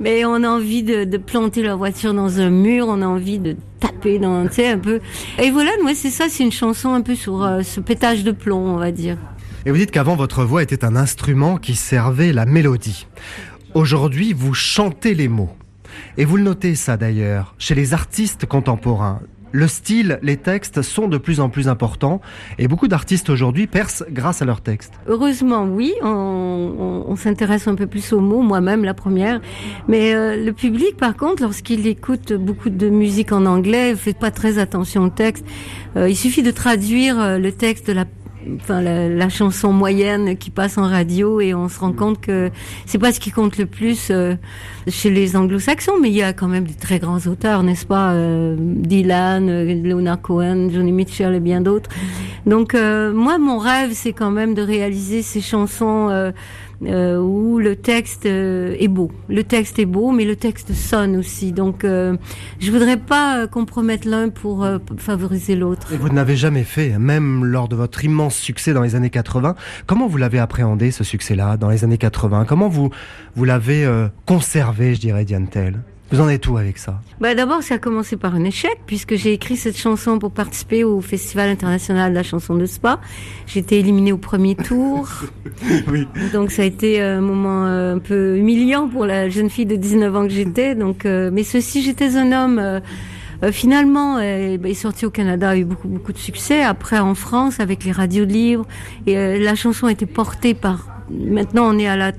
[SPEAKER 8] Mais on a envie de, de planter la voiture dans un mur, on a envie de taper dans, tu sais, un peu. Et voilà, moi c'est ça, c'est une chanson un peu sur euh, ce pétage de plomb, on va dire.
[SPEAKER 1] Et vous dites qu'avant votre voix était un instrument qui servait la mélodie. Aujourd'hui, vous chantez les mots. Et vous le notez ça d'ailleurs, chez les artistes contemporains. Le style, les textes sont de plus en plus importants et beaucoup d'artistes aujourd'hui percent grâce à leurs textes.
[SPEAKER 8] Heureusement, oui, on, s'intéresse un peu plus aux mots, moi-même la première. Mais euh, le public, par contre, lorsqu'il écoute beaucoup de musique en anglais, fait pas très attention au texte. Euh, il suffit de traduire euh, le texte de la enfin la, chanson moyenne qui passe en radio et on se rend compte que c'est pas ce qui compte le plus euh, chez les anglo-saxons mais il y a quand même des très grands auteurs n'est-ce pas euh, Dylan euh, Leonard Cohen Johnny Mitchell et bien d'autres. Donc moi mon rêve c'est quand même de réaliser ces chansons euh, où le texte euh, est beau. Le texte est beau, mais le texte sonne aussi. Donc, euh, je voudrais pas compromettre l'un pour favoriser l'autre.
[SPEAKER 1] Et vous n'avez jamais fait, même lors de votre immense succès dans les années 80. Comment vous l'avez appréhendé ce succès-là dans les années 80 Comment vous vous l'avez conservé, je dirais, Diane Tell? Vous en êtes où avec ça?
[SPEAKER 8] Bah D'abord, ça a commencé par un échec, puisque j'ai écrit cette chanson pour participer au Festival international de la chanson de Spa. J'ai été éliminée au premier tour. oui. Donc ça a été un moment euh, un peu humiliant pour la jeune fille de 19 ans que j'étais. Donc, euh, mais ceci, j'étais un homme... Euh, finalement, euh, est sorti au Canada, a eu beaucoup beaucoup de succès. Après, en France, avec les radios de livres, et la chanson a été portée par. Maintenant, on est à la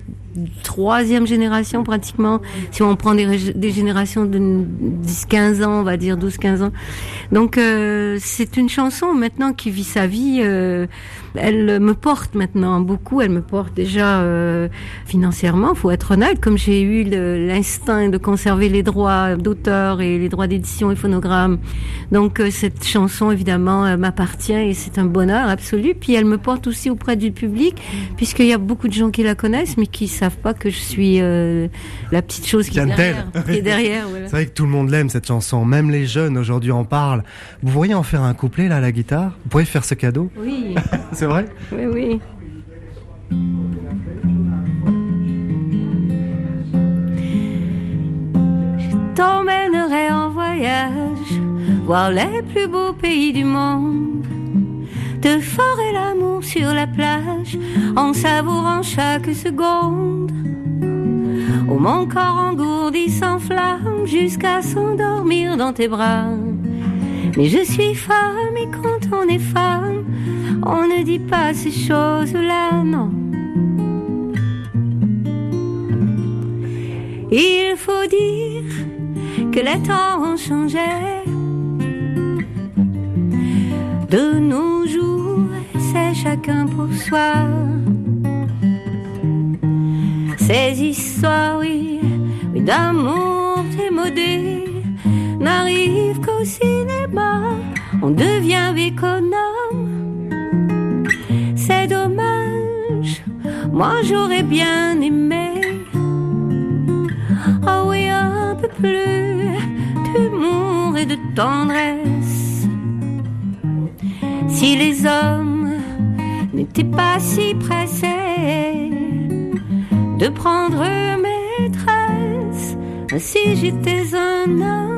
[SPEAKER 8] troisième génération pratiquement, si on prend des, des générations de 10-15 ans, on va dire 12-15 ans. Donc euh, c'est une chanson maintenant qui vit sa vie. Euh, elle me porte maintenant beaucoup. Elle me porte déjà euh, financièrement, faut être honnête. Comme j'ai eu l'instinct de conserver les droits d'auteur et les droits d'édition et phonogramme, donc euh, cette chanson évidemment m'appartient et c'est un bonheur absolu. Puis elle me porte aussi auprès du public, puisqu'il y a beaucoup de gens qui la connaissent, mais qui savent pas que je suis euh, la petite chose qui est derrière. Qui est derrière
[SPEAKER 1] C'est vrai que tout le monde l'aime cette chanson, même les jeunes aujourd'hui en parlent. Vous pourriez en faire un couplet là à la guitare? Vous pourriez faire ce cadeau?
[SPEAKER 8] Oui.
[SPEAKER 1] C'est vrai?
[SPEAKER 8] Oui, oui. Je t'emmènerai en voyage, voir les plus beaux pays du monde de forer l'amour sur la plage en savourant chaque seconde. Oh mon corps engourdi s'enflamme jusqu'à s'endormir dans tes bras. Mais je suis femme et quand on est femme, on ne dit pas ces choses-là, non. Il faut dire que les temps ont changé. De c'est chacun pour soi. Ces histoires, oui, oui d'amour démodé, n'arrivent qu'au cinéma. On devient économe. C'est dommage, moi j'aurais bien aimé. Oh oui, un peu plus d'humour et de tendresse si les hommes n'étaient pas si pressés de prendre maîtresse, si j'étais un homme,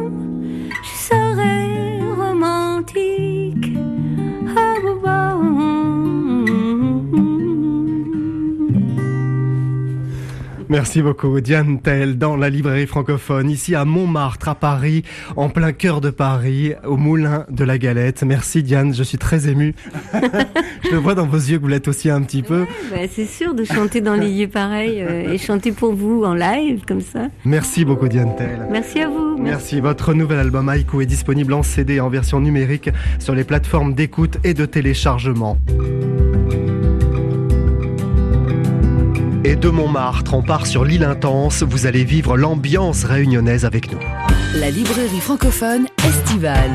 [SPEAKER 1] Merci beaucoup, Diane Tell, dans la librairie francophone, ici à Montmartre, à Paris, en plein cœur de Paris, au Moulin de la Galette. Merci, Diane, je suis très ému. je le vois dans vos yeux que vous l'êtes aussi un petit peu.
[SPEAKER 8] Bah, c'est sûr de chanter dans les lieux pareils euh, et chanter pour vous en live, comme ça.
[SPEAKER 1] Merci beaucoup, Diane Tell.
[SPEAKER 8] Merci à vous.
[SPEAKER 1] Merci. Votre nouvel album Haïku est disponible en CD en version numérique sur les plateformes d'écoute et de téléchargement. Et de Montmartre, on part sur l'île intense. Vous allez vivre l'ambiance réunionnaise avec nous.
[SPEAKER 2] La librairie francophone estivale.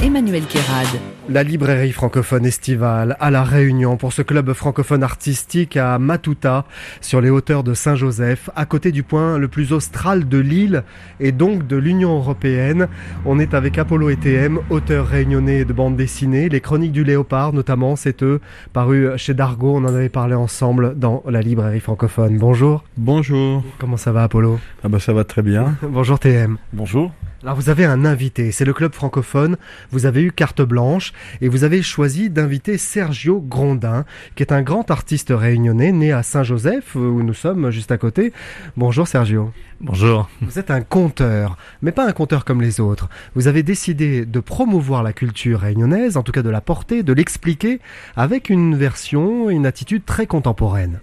[SPEAKER 2] Emmanuel Kérad.
[SPEAKER 1] La librairie francophone estivale à La Réunion pour ce club francophone artistique à Matuta sur les hauteurs de Saint-Joseph, à côté du point le plus austral de l'île et donc de l'Union européenne. On est avec Apollo ETM, auteur réunionnais de bande dessinée, les chroniques du léopard notamment, c'est eux, paru chez Dargo, on en avait parlé ensemble dans la librairie francophone. Bonjour.
[SPEAKER 9] Bonjour.
[SPEAKER 1] Comment ça va Apollo?
[SPEAKER 9] Ah bah ça va très bien.
[SPEAKER 1] Bonjour TM.
[SPEAKER 9] Bonjour.
[SPEAKER 1] Alors vous avez un invité, c'est le club francophone, vous avez eu carte blanche et vous avez choisi d'inviter Sergio Grondin, qui est un grand artiste réunionnais né à Saint-Joseph, où nous sommes juste à côté. Bonjour Sergio.
[SPEAKER 10] Bonjour.
[SPEAKER 1] Vous êtes un conteur, mais pas un conteur comme les autres. Vous avez décidé de promouvoir la culture réunionnaise, en tout cas de la porter, de l'expliquer, avec une version, une attitude très contemporaine.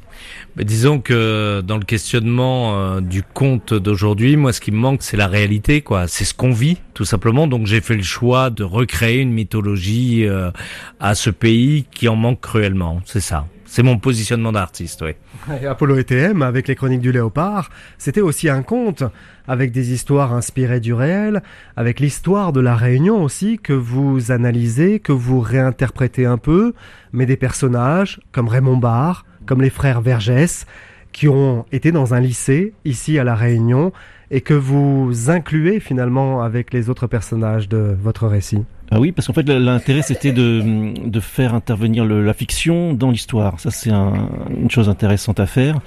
[SPEAKER 10] Mais disons que dans le questionnement euh, du conte d'aujourd'hui, moi, ce qui me manque, c'est la réalité, quoi. C'est ce qu'on vit, tout simplement. Donc, j'ai fait le choix de recréer une mythologie euh, à ce pays qui en manque cruellement. C'est ça. C'est mon positionnement d'artiste, oui.
[SPEAKER 1] Et Apollo ETM, avec les chroniques du léopard, c'était aussi un conte, avec des histoires inspirées du réel, avec l'histoire de la Réunion aussi, que vous analysez, que vous réinterprétez un peu, mais des personnages comme Raymond Barre, comme les frères Vergès, qui ont été dans un lycée ici à La Réunion et que vous incluez finalement avec les autres personnages de votre récit.
[SPEAKER 11] Ah oui, parce qu'en fait l'intérêt c'était de, de faire intervenir le, la fiction dans l'histoire. Ça c'est un, une chose intéressante à faire.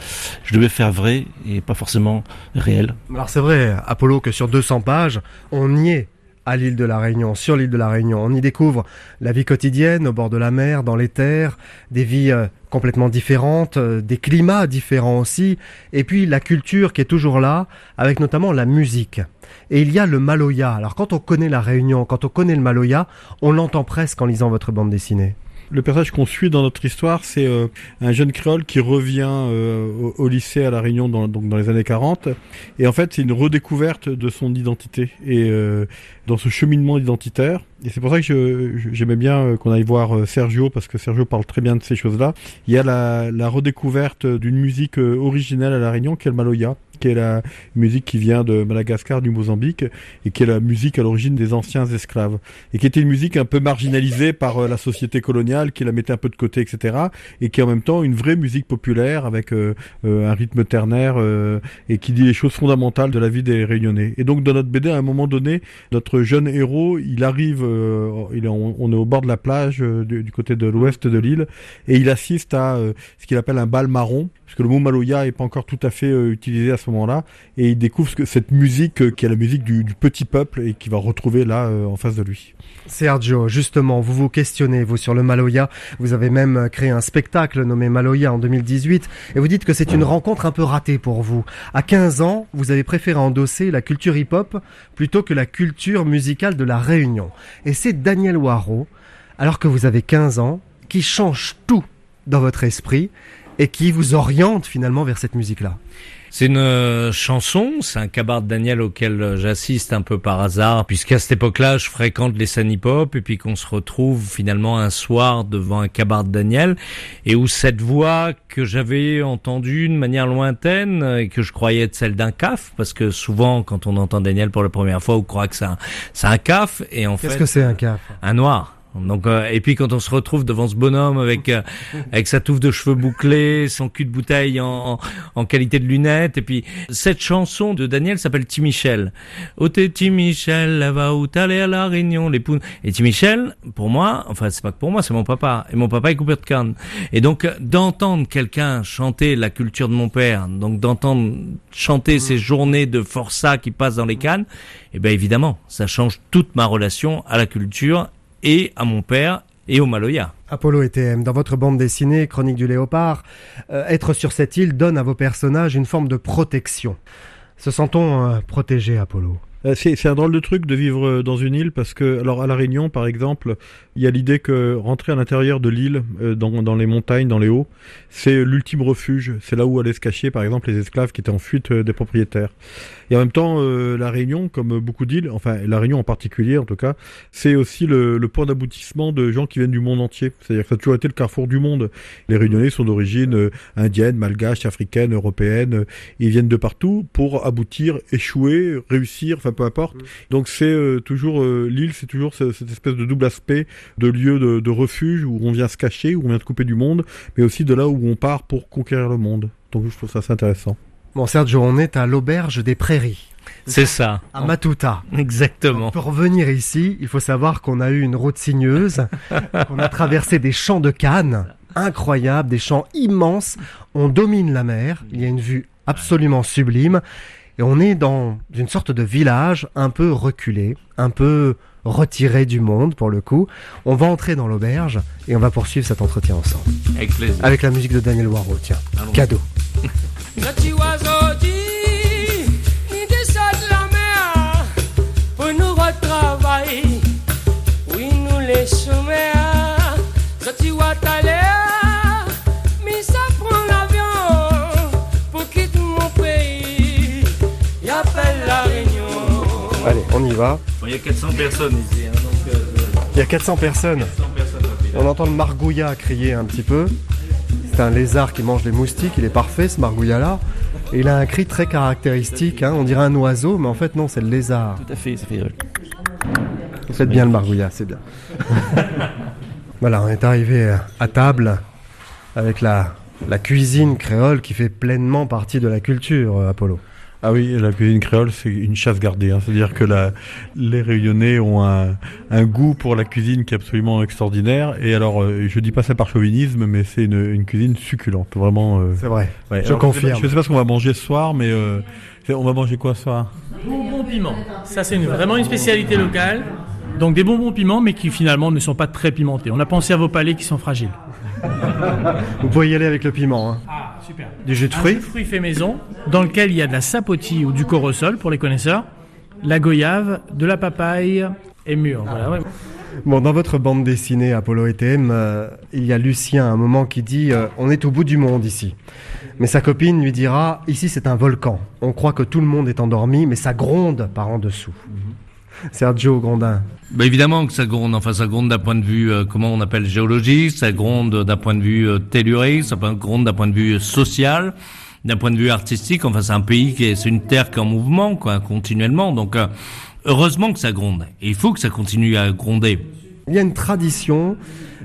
[SPEAKER 11] Je devais faire vrai et pas forcément réel.
[SPEAKER 1] Alors c'est vrai, Apollo, que sur 200 pages, on y est à l'île de la Réunion, sur l'île de la Réunion. On y découvre la vie quotidienne au bord de la mer, dans les terres, des vies euh, complètement différentes, euh, des climats différents aussi, et puis la culture qui est toujours là, avec notamment la musique. Et il y a le Maloya. Alors quand on connaît la Réunion, quand on connaît le Maloya, on l'entend presque en lisant votre bande dessinée.
[SPEAKER 9] Le personnage qu'on suit dans notre histoire, c'est euh, un jeune créole qui revient euh, au, lycée à La Réunion dans, donc dans les années 40. Et en fait, c'est une redécouverte de son identité et euh, dans ce cheminement identitaire. Et c'est pour ça que j'aimais bien qu'on aille voir Sergio, parce que Sergio parle très bien de ces choses-là. Il y a la, la redécouverte d'une musique originelle à La Réunion, qui est le Maloya qui est la musique qui vient de Madagascar, du Mozambique, et qui est la musique à l'origine des anciens esclaves, et qui était une musique un peu marginalisée par euh, la société coloniale, qui la mettait un peu de côté, etc., et qui est en même temps une vraie musique populaire avec euh, euh, un rythme ternaire et qui dit les choses fondamentales de la vie des Réunionnais. Et donc dans notre BD, à un moment donné, notre jeune héros, il arrive, on, est au bord de la plage du, côté de l'ouest de l'île, et il assiste à ce qu'il appelle un bal marron, parce que le mot Maloya est pas encore tout à fait utilisé à ce moment-là, et il découvre que cette musique euh, qui est la musique du, petit peuple et qu'il va retrouver là euh, en face de lui.
[SPEAKER 1] Sergio, justement, vous vous questionnez, vous, sur le Maloya. Vous avez même créé un spectacle nommé Maloya en 2018, et vous dites que c'est une rencontre un peu ratée pour vous. À 15 ans, vous avez préféré endosser la culture hip-hop plutôt que la culture musicale de la Réunion. Et c'est Daniel Waro, alors que vous avez 15 ans, qui change tout dans votre esprit et qui vous oriente finalement vers cette musique-là.
[SPEAKER 10] C'est une euh, chanson, c'est un cabaret de Daniel auquel euh, j'assiste un peu par hasard, puisqu'à cette époque-là, je fréquente les scènes hip-hop, et puis qu'on se retrouve finalement un soir devant un cabaret de Daniel, et où cette voix que j'avais entendue de manière lointaine, et que je croyais être celle d'un caf, parce que souvent, quand on entend Daniel pour la première fois, on croit que c'est un, c'est un caf, et en fait...
[SPEAKER 1] Qu'est-ce que c'est un caf?
[SPEAKER 10] Un noir. Donc euh, et puis quand on se retrouve devant ce bonhomme avec euh, avec sa touffe de cheveux bouclés, son cul de bouteille en, en, en, qualité de lunettes et puis cette chanson de Daniel s'appelle Timichel. Oh t'es Timichel, là-bas où t'allais à la Réunion, les poules. Et Timichel, pour moi, enfin c'est pas que pour moi, c'est mon papa et mon papa est coupé de canne. Et donc d'entendre quelqu'un chanter la culture de mon père, donc d'entendre chanter ces journées de forçat qui passent dans les cannes, et eh ben évidemment, ça change toute ma relation à la culture et à mon père et au Maloya.
[SPEAKER 1] Apollo et TM, dans votre bande dessinée Chronique du Léopard, euh, être sur cette île donne à vos personnages une forme de protection. Se sent-on euh, protégé, Apollo?
[SPEAKER 9] C'est un drôle de truc de vivre dans une île parce que, alors à La Réunion par exemple, il y a l'idée que rentrer à l'intérieur de l'île, euh, dans, dans, les montagnes, dans les hauts, c'est l'ultime refuge. C'est là où allaient se cacher par exemple les esclaves qui étaient en fuite euh, des propriétaires. Et en même temps, euh, La Réunion, comme beaucoup d'îles, enfin La Réunion en particulier en tout cas, c'est aussi le, le point d'aboutissement de gens qui viennent du monde entier. C'est-à-dire que ça a toujours été le carrefour du monde. Les Réunionnais sont d'origine euh, indienne, malgache, africaine, européenne. Ils viennent de partout pour aboutir, échouer, réussir, enfin peu importe. Donc c'est euh, toujours euh, l'île, c'est toujours ce- cette espèce de double aspect de lieu de, de refuge où on vient se cacher, où on vient se couper du monde, mais aussi de là où on part pour conquérir le monde. Donc je trouve ça assez intéressant.
[SPEAKER 1] Bon, Sergio, on est à l'auberge des prairies.
[SPEAKER 10] C'est ça.
[SPEAKER 1] À Matuta.
[SPEAKER 10] Exactement.
[SPEAKER 1] Pour revenir ici, il faut savoir qu'on a eu une route sinueuse, qu'on a traversé des champs de cannes incroyables, des champs immenses. On domine la mer, il y a une vue absolument sublime, et on est dans une sorte de village un peu reculé, un peu retiré du monde pour le coup. On va entrer dans l'auberge et on va poursuivre cet entretien ensemble.
[SPEAKER 10] Avec plaisir.
[SPEAKER 1] Avec la musique de Daniel Waro, tiens.
[SPEAKER 10] Allons.
[SPEAKER 1] Cadeau.
[SPEAKER 12] Petit oiseau dit, ni descend de la mer pour nous retravailler. Oui, nous les chemins,
[SPEAKER 1] Allez, on y va.
[SPEAKER 10] Bon, Il y a 400 personnes ici. hein, donc, euh,
[SPEAKER 1] Il y a 400 personnes.
[SPEAKER 10] 400 personnes dans le village.
[SPEAKER 1] On entend le margouillat crier un petit peu. C'est un lézard qui mange les moustiques, il est parfait ce margouillat-là. Et il a un cri très caractéristique, hein. on dirait un oiseau, mais en fait non, c'est le lézard.
[SPEAKER 11] Tout à fait, ça fait.
[SPEAKER 1] Vous faites bien le margouillat, c'est bien. voilà, on est arrivé à table avec la, la cuisine créole qui fait pleinement partie de la culture, Apollo.
[SPEAKER 9] Ah oui, la cuisine créole, c'est une chasse gardée. hein. C'est-à-dire que la, les Réunionnais ont un, un goût pour la cuisine qui est absolument extraordinaire. Et alors, euh, je dis pas ça par chauvinisme, mais c'est une, une cuisine succulente, vraiment. euh,
[SPEAKER 1] C'est vrai,
[SPEAKER 9] ouais.
[SPEAKER 1] je
[SPEAKER 9] Alors,
[SPEAKER 1] confirme.
[SPEAKER 9] Je sais, pas, je sais pas ce qu'on va manger ce soir, mais euh, on va manger quoi ce soir?
[SPEAKER 13] Bonbons piment. Ça, c'est une- vraiment une spécialité locale. Donc des bonbons piments, mais qui finalement ne sont pas très pimentés. On a pensé à vos palais qui sont fragiles.
[SPEAKER 1] Vous pouvez y aller avec le piment. Hein.
[SPEAKER 13] Ah, super.
[SPEAKER 1] Du jus de
[SPEAKER 13] Un
[SPEAKER 1] fruits
[SPEAKER 13] jus de fruits fait maison, dans lequel il y a de la sapotille ou du corosol pour les connaisseurs, la goyave, de la papaye et mûre. Voilà, ouais.
[SPEAKER 1] Bon, dans votre bande dessinée Apollo et TM, euh, il y a Lucien à un moment qui dit euh, On est au bout du monde ici. Mais sa copine lui dira Ici c'est un volcan. On croit que tout le monde est endormi, mais ça gronde par en dessous. Sergio Grondin.
[SPEAKER 10] Bah évidemment que ça gronde, enfin ça gronde d'un point de vue, euh, comment on appelle, géologique, ça gronde d'un point de vue euh, tellurique, ça gronde d'un point de vue euh, social, d'un point de vue artistique, enfin c'est un pays qui est, c'est une terre qui est en mouvement, quoi, continuellement, donc euh, heureusement que ça gronde, et il faut que ça continue à gronder.
[SPEAKER 1] Il y a une tradition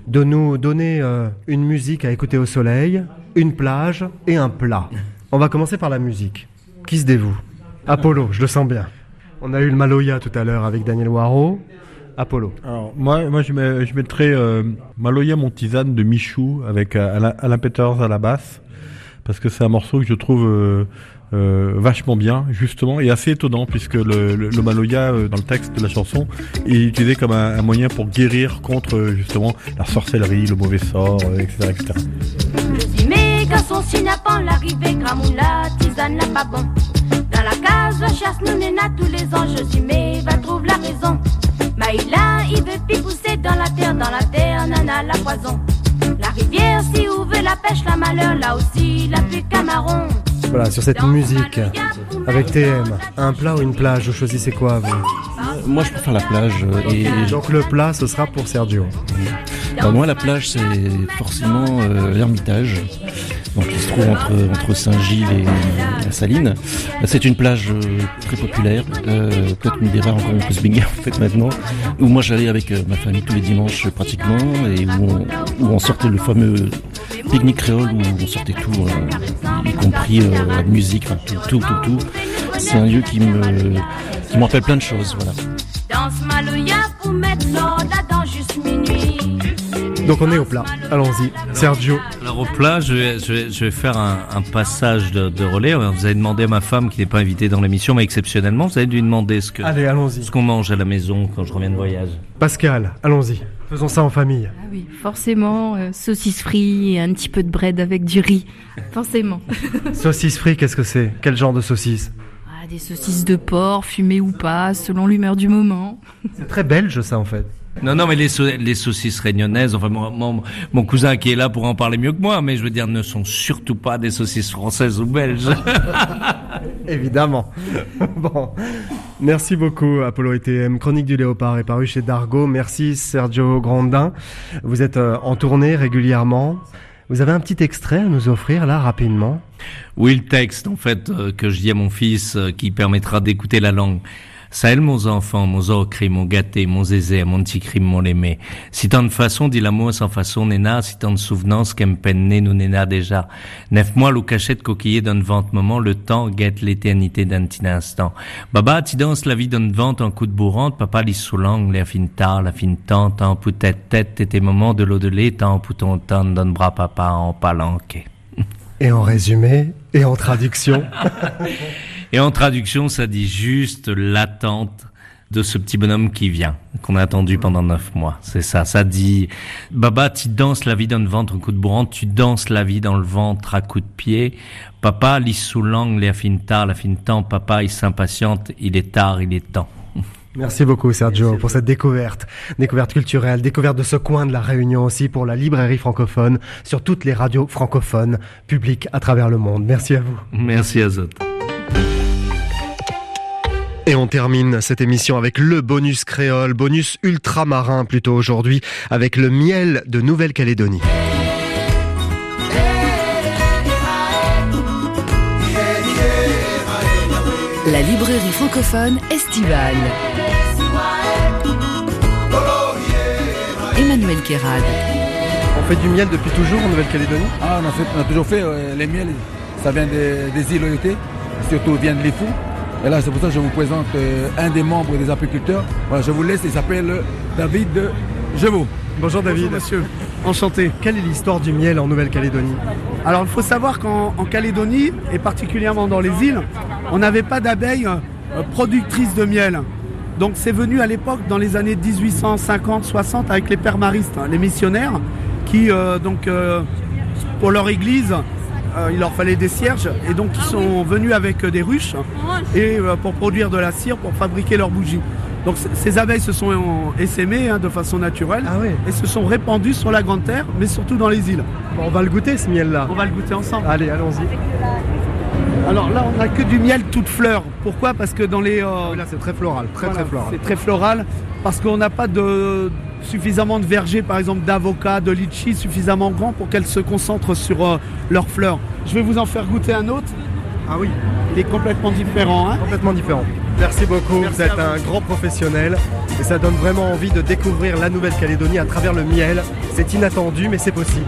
[SPEAKER 1] de nous donner une musique à écouter au soleil, une plage et un plat. On va commencer par la musique. Qui se dévoue? Apollo, je le sens bien. On a eu le Maloya tout à l'heure avec Daniel Waro. Apollo.
[SPEAKER 9] Alors, moi, moi je, mets- je mettrais euh, Maloya Montisane de Michou avec euh, Alain, Alain Peters à la basse, parce que c'est un morceau que je trouve euh, euh, vachement bien, justement, et assez étonnant, puisque le, le, le Maloya, euh, dans le texte de la chanson, est utilisé comme un, un moyen pour guérir contre, euh, justement, la sorcellerie, le mauvais sort, euh, etc., etc.
[SPEAKER 14] Si n'a pas l'arrivée, la tisane n'a pas bon. Dans la case, la chasse nous néna tous les ans. Je dis mais va trouve la raison. Maïla, il veut pousser dans la terre, dans la terre, nana la poison. La rivière, si ouvre la pêche, la malheur, là aussi, la plus camaron.
[SPEAKER 1] Voilà, sur cette musique avec TM, un plat ou une plage, vous choisissez quoi vous
[SPEAKER 11] Moi, je préfère la plage. euh, Et,
[SPEAKER 1] Donc le plat, ce sera pour Sergio.
[SPEAKER 11] Bah, moi, la plage, c'est forcément euh, l'Ermitage. Donc, il se trouve entre, entre Saint-Gilles et la Saline. C'est une plage euh, très populaire, euh, peut-être une des rares encore on peut se baigner en fait maintenant. Où moi, j'allais avec euh, ma famille tous les dimanches euh, pratiquement et où on, où on sortait le fameux pique-nique créole où on sortait tout, euh, y compris euh, la musique, enfin tout, tout, tout, tout. C'est un lieu qui me, qui me rappelle plein de choses, voilà.
[SPEAKER 14] Danse maloya pour mettre l'ordre là-dedans juste minuit.
[SPEAKER 1] Donc on est au plat. Allons-y. Sergio.
[SPEAKER 10] Alors au plat, je vais, je vais, je vais faire un, un passage de, de relais. Vous avez demandé à ma femme, qui n'est pas invitée dans l'émission, mais exceptionnellement, vous allez lui demander ce que,
[SPEAKER 1] Allez, allons-y.
[SPEAKER 10] ce qu'on mange à la maison quand je reviens de voyage.
[SPEAKER 1] Pascal, allons-y. Faisons ça en famille.
[SPEAKER 15] Ah oui, forcément, euh, saucisse frites et un petit peu de bread avec du riz. Forcément.
[SPEAKER 1] Saucisse frite, qu'est-ce que c'est? Quel genre de saucisse?
[SPEAKER 15] Ah, des saucisses de porc, fumées ou pas, selon l'humeur du moment.
[SPEAKER 1] C'est très belge ça en fait.
[SPEAKER 10] Non, non, mais les, sau- les saucisses réunionnaises, enfin, mon, mon, mon cousin qui est là pour en parler mieux que moi, mais je veux dire, ne sont surtout pas des saucisses françaises ou belges.
[SPEAKER 1] Évidemment. bon. Merci beaucoup, Apollo ETM. Chronique du Léopard est paru chez Dargo. Merci, Sergio Grandin. Vous êtes euh, en tournée régulièrement. Vous avez un petit extrait à nous offrir là, rapidement?
[SPEAKER 10] Oui, le texte, en fait, euh, que je dis à mon fils, euh, qui permettra d'écouter la langue. Ça elle, mon enfant, mon ocri, mon gâté, mon zézé, mon petit crime, mon aimé. Si tant de façon dit l'amour sans façon n'est si tant de souvenance qu'aime peine nous n'est déjà. Neuf mois, l'eau cachette coquillé d'un vente moment, le temps guette l'éternité d'un petit instant. Baba, tu danses la vie d'un vente en coup de bourrante, papa lit sous langue, la fine tard, la fine tante, en poutet tête, et tes moments de l'eau de lait, tant pouton tant d'un bras papa en palanqué.
[SPEAKER 1] Et en résumé, et en traduction.
[SPEAKER 10] et en traduction, ça dit juste l'attente de ce petit bonhomme qui vient, qu'on a attendu pendant neuf mois. C'est ça. Ça dit, Baba, tu danses la vie dans le ventre, un coup de bourrant, tu danses la vie dans le ventre à coup de pied. Papa, lit sous langue, les affine tard, la fine temps. Papa, il s'impatiente, il est tard, il est temps.
[SPEAKER 1] Merci beaucoup Sergio pour cette découverte, découverte culturelle, découverte de ce coin de la Réunion aussi pour la librairie francophone sur toutes les radios francophones publiques à travers le monde. Merci à vous.
[SPEAKER 10] Merci Azot.
[SPEAKER 1] Et on termine cette émission avec le bonus créole, bonus ultramarin plutôt aujourd'hui, avec le miel de Nouvelle-Calédonie.
[SPEAKER 2] La librairie francophone estivale. Emmanuel Kérad.
[SPEAKER 1] On fait du miel depuis toujours en Nouvelle-Calédonie?
[SPEAKER 16] Ah, on a, toujours fait euh, les miels. Ça vient des, des îles surtout vient de l'Ifou. Et là, c'est pour ça que je vous présente euh, un des membres des apiculteurs. Voilà, je vous laisse, il s'appelle David Jevaux.
[SPEAKER 1] Bonjour David.
[SPEAKER 16] Bonjour monsieur.
[SPEAKER 1] Enchanté. Quelle est l'histoire du miel en Nouvelle-Calédonie?
[SPEAKER 16] Alors, il faut savoir qu'en Calédonie, et particulièrement dans les îles, on n'avait pas d'abeilles euh, productrices de miel. Donc c'est venu à l'époque dans les années 1850-60 avec les permaristes, hein, les missionnaires, qui euh, donc pour leur église euh, il leur fallait des cierges et donc ils sont venus avec euh, des ruches et euh, pour produire de la cire pour fabriquer leurs bougies. Donc ces abeilles se sont essaimées hein, de façon naturelle
[SPEAKER 1] ah
[SPEAKER 16] et se sont répandues sur la grande terre, mais surtout dans les îles.
[SPEAKER 1] on va le goûter ce miel-là.
[SPEAKER 16] On va le goûter ensemble.
[SPEAKER 1] Allez, allons-y.
[SPEAKER 16] Alors là, on n'a que du miel toute fleur. Pourquoi? Parce que dans les.
[SPEAKER 1] là, c'est très floral, très très floral.
[SPEAKER 16] C'est très floral parce qu'on n'a pas de suffisamment de vergers, par exemple d'avocats, de litchi, suffisamment grands pour qu'elles se concentrent sur euh, leurs fleurs. Je vais vous en faire goûter un autre.
[SPEAKER 1] Ah oui.
[SPEAKER 16] Il est complètement différent. Hein?
[SPEAKER 1] Complètement différent. Merci beaucoup, vous êtes un grand professionnel et ça donne vraiment envie de découvrir la Nouvelle-Calédonie à travers le miel. C'est inattendu mais c'est possible.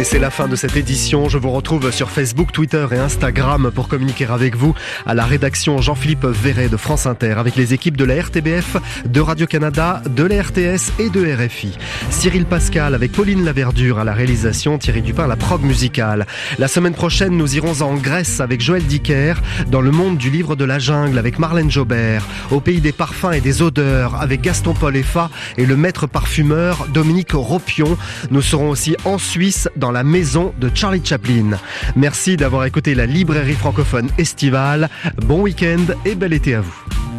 [SPEAKER 1] Et c'est la fin de cette édition. Je vous retrouve sur Facebook, Twitter et Instagram pour communiquer avec vous à la rédaction Jean-Philippe Verret de France Inter avec les équipes de la RTBF, de Radio-Canada, de la RTS et de RFI. Cyril Pascal avec Pauline Laverdure à la réalisation, Thierry Dupin la prog musicale. La semaine prochaine, nous irons en Grèce avec Joël Dicker dans le monde du livre de la jungle avec Marlène Jobert, au pays des parfums et des odeurs avec Gaston Paul Effa et le maître parfumeur Dominique Ropion. Nous serons aussi en Suisse la maison de Charlie Chaplin. Merci d'avoir écouté la librairie francophone estivale. Bon week-end et bel été à vous.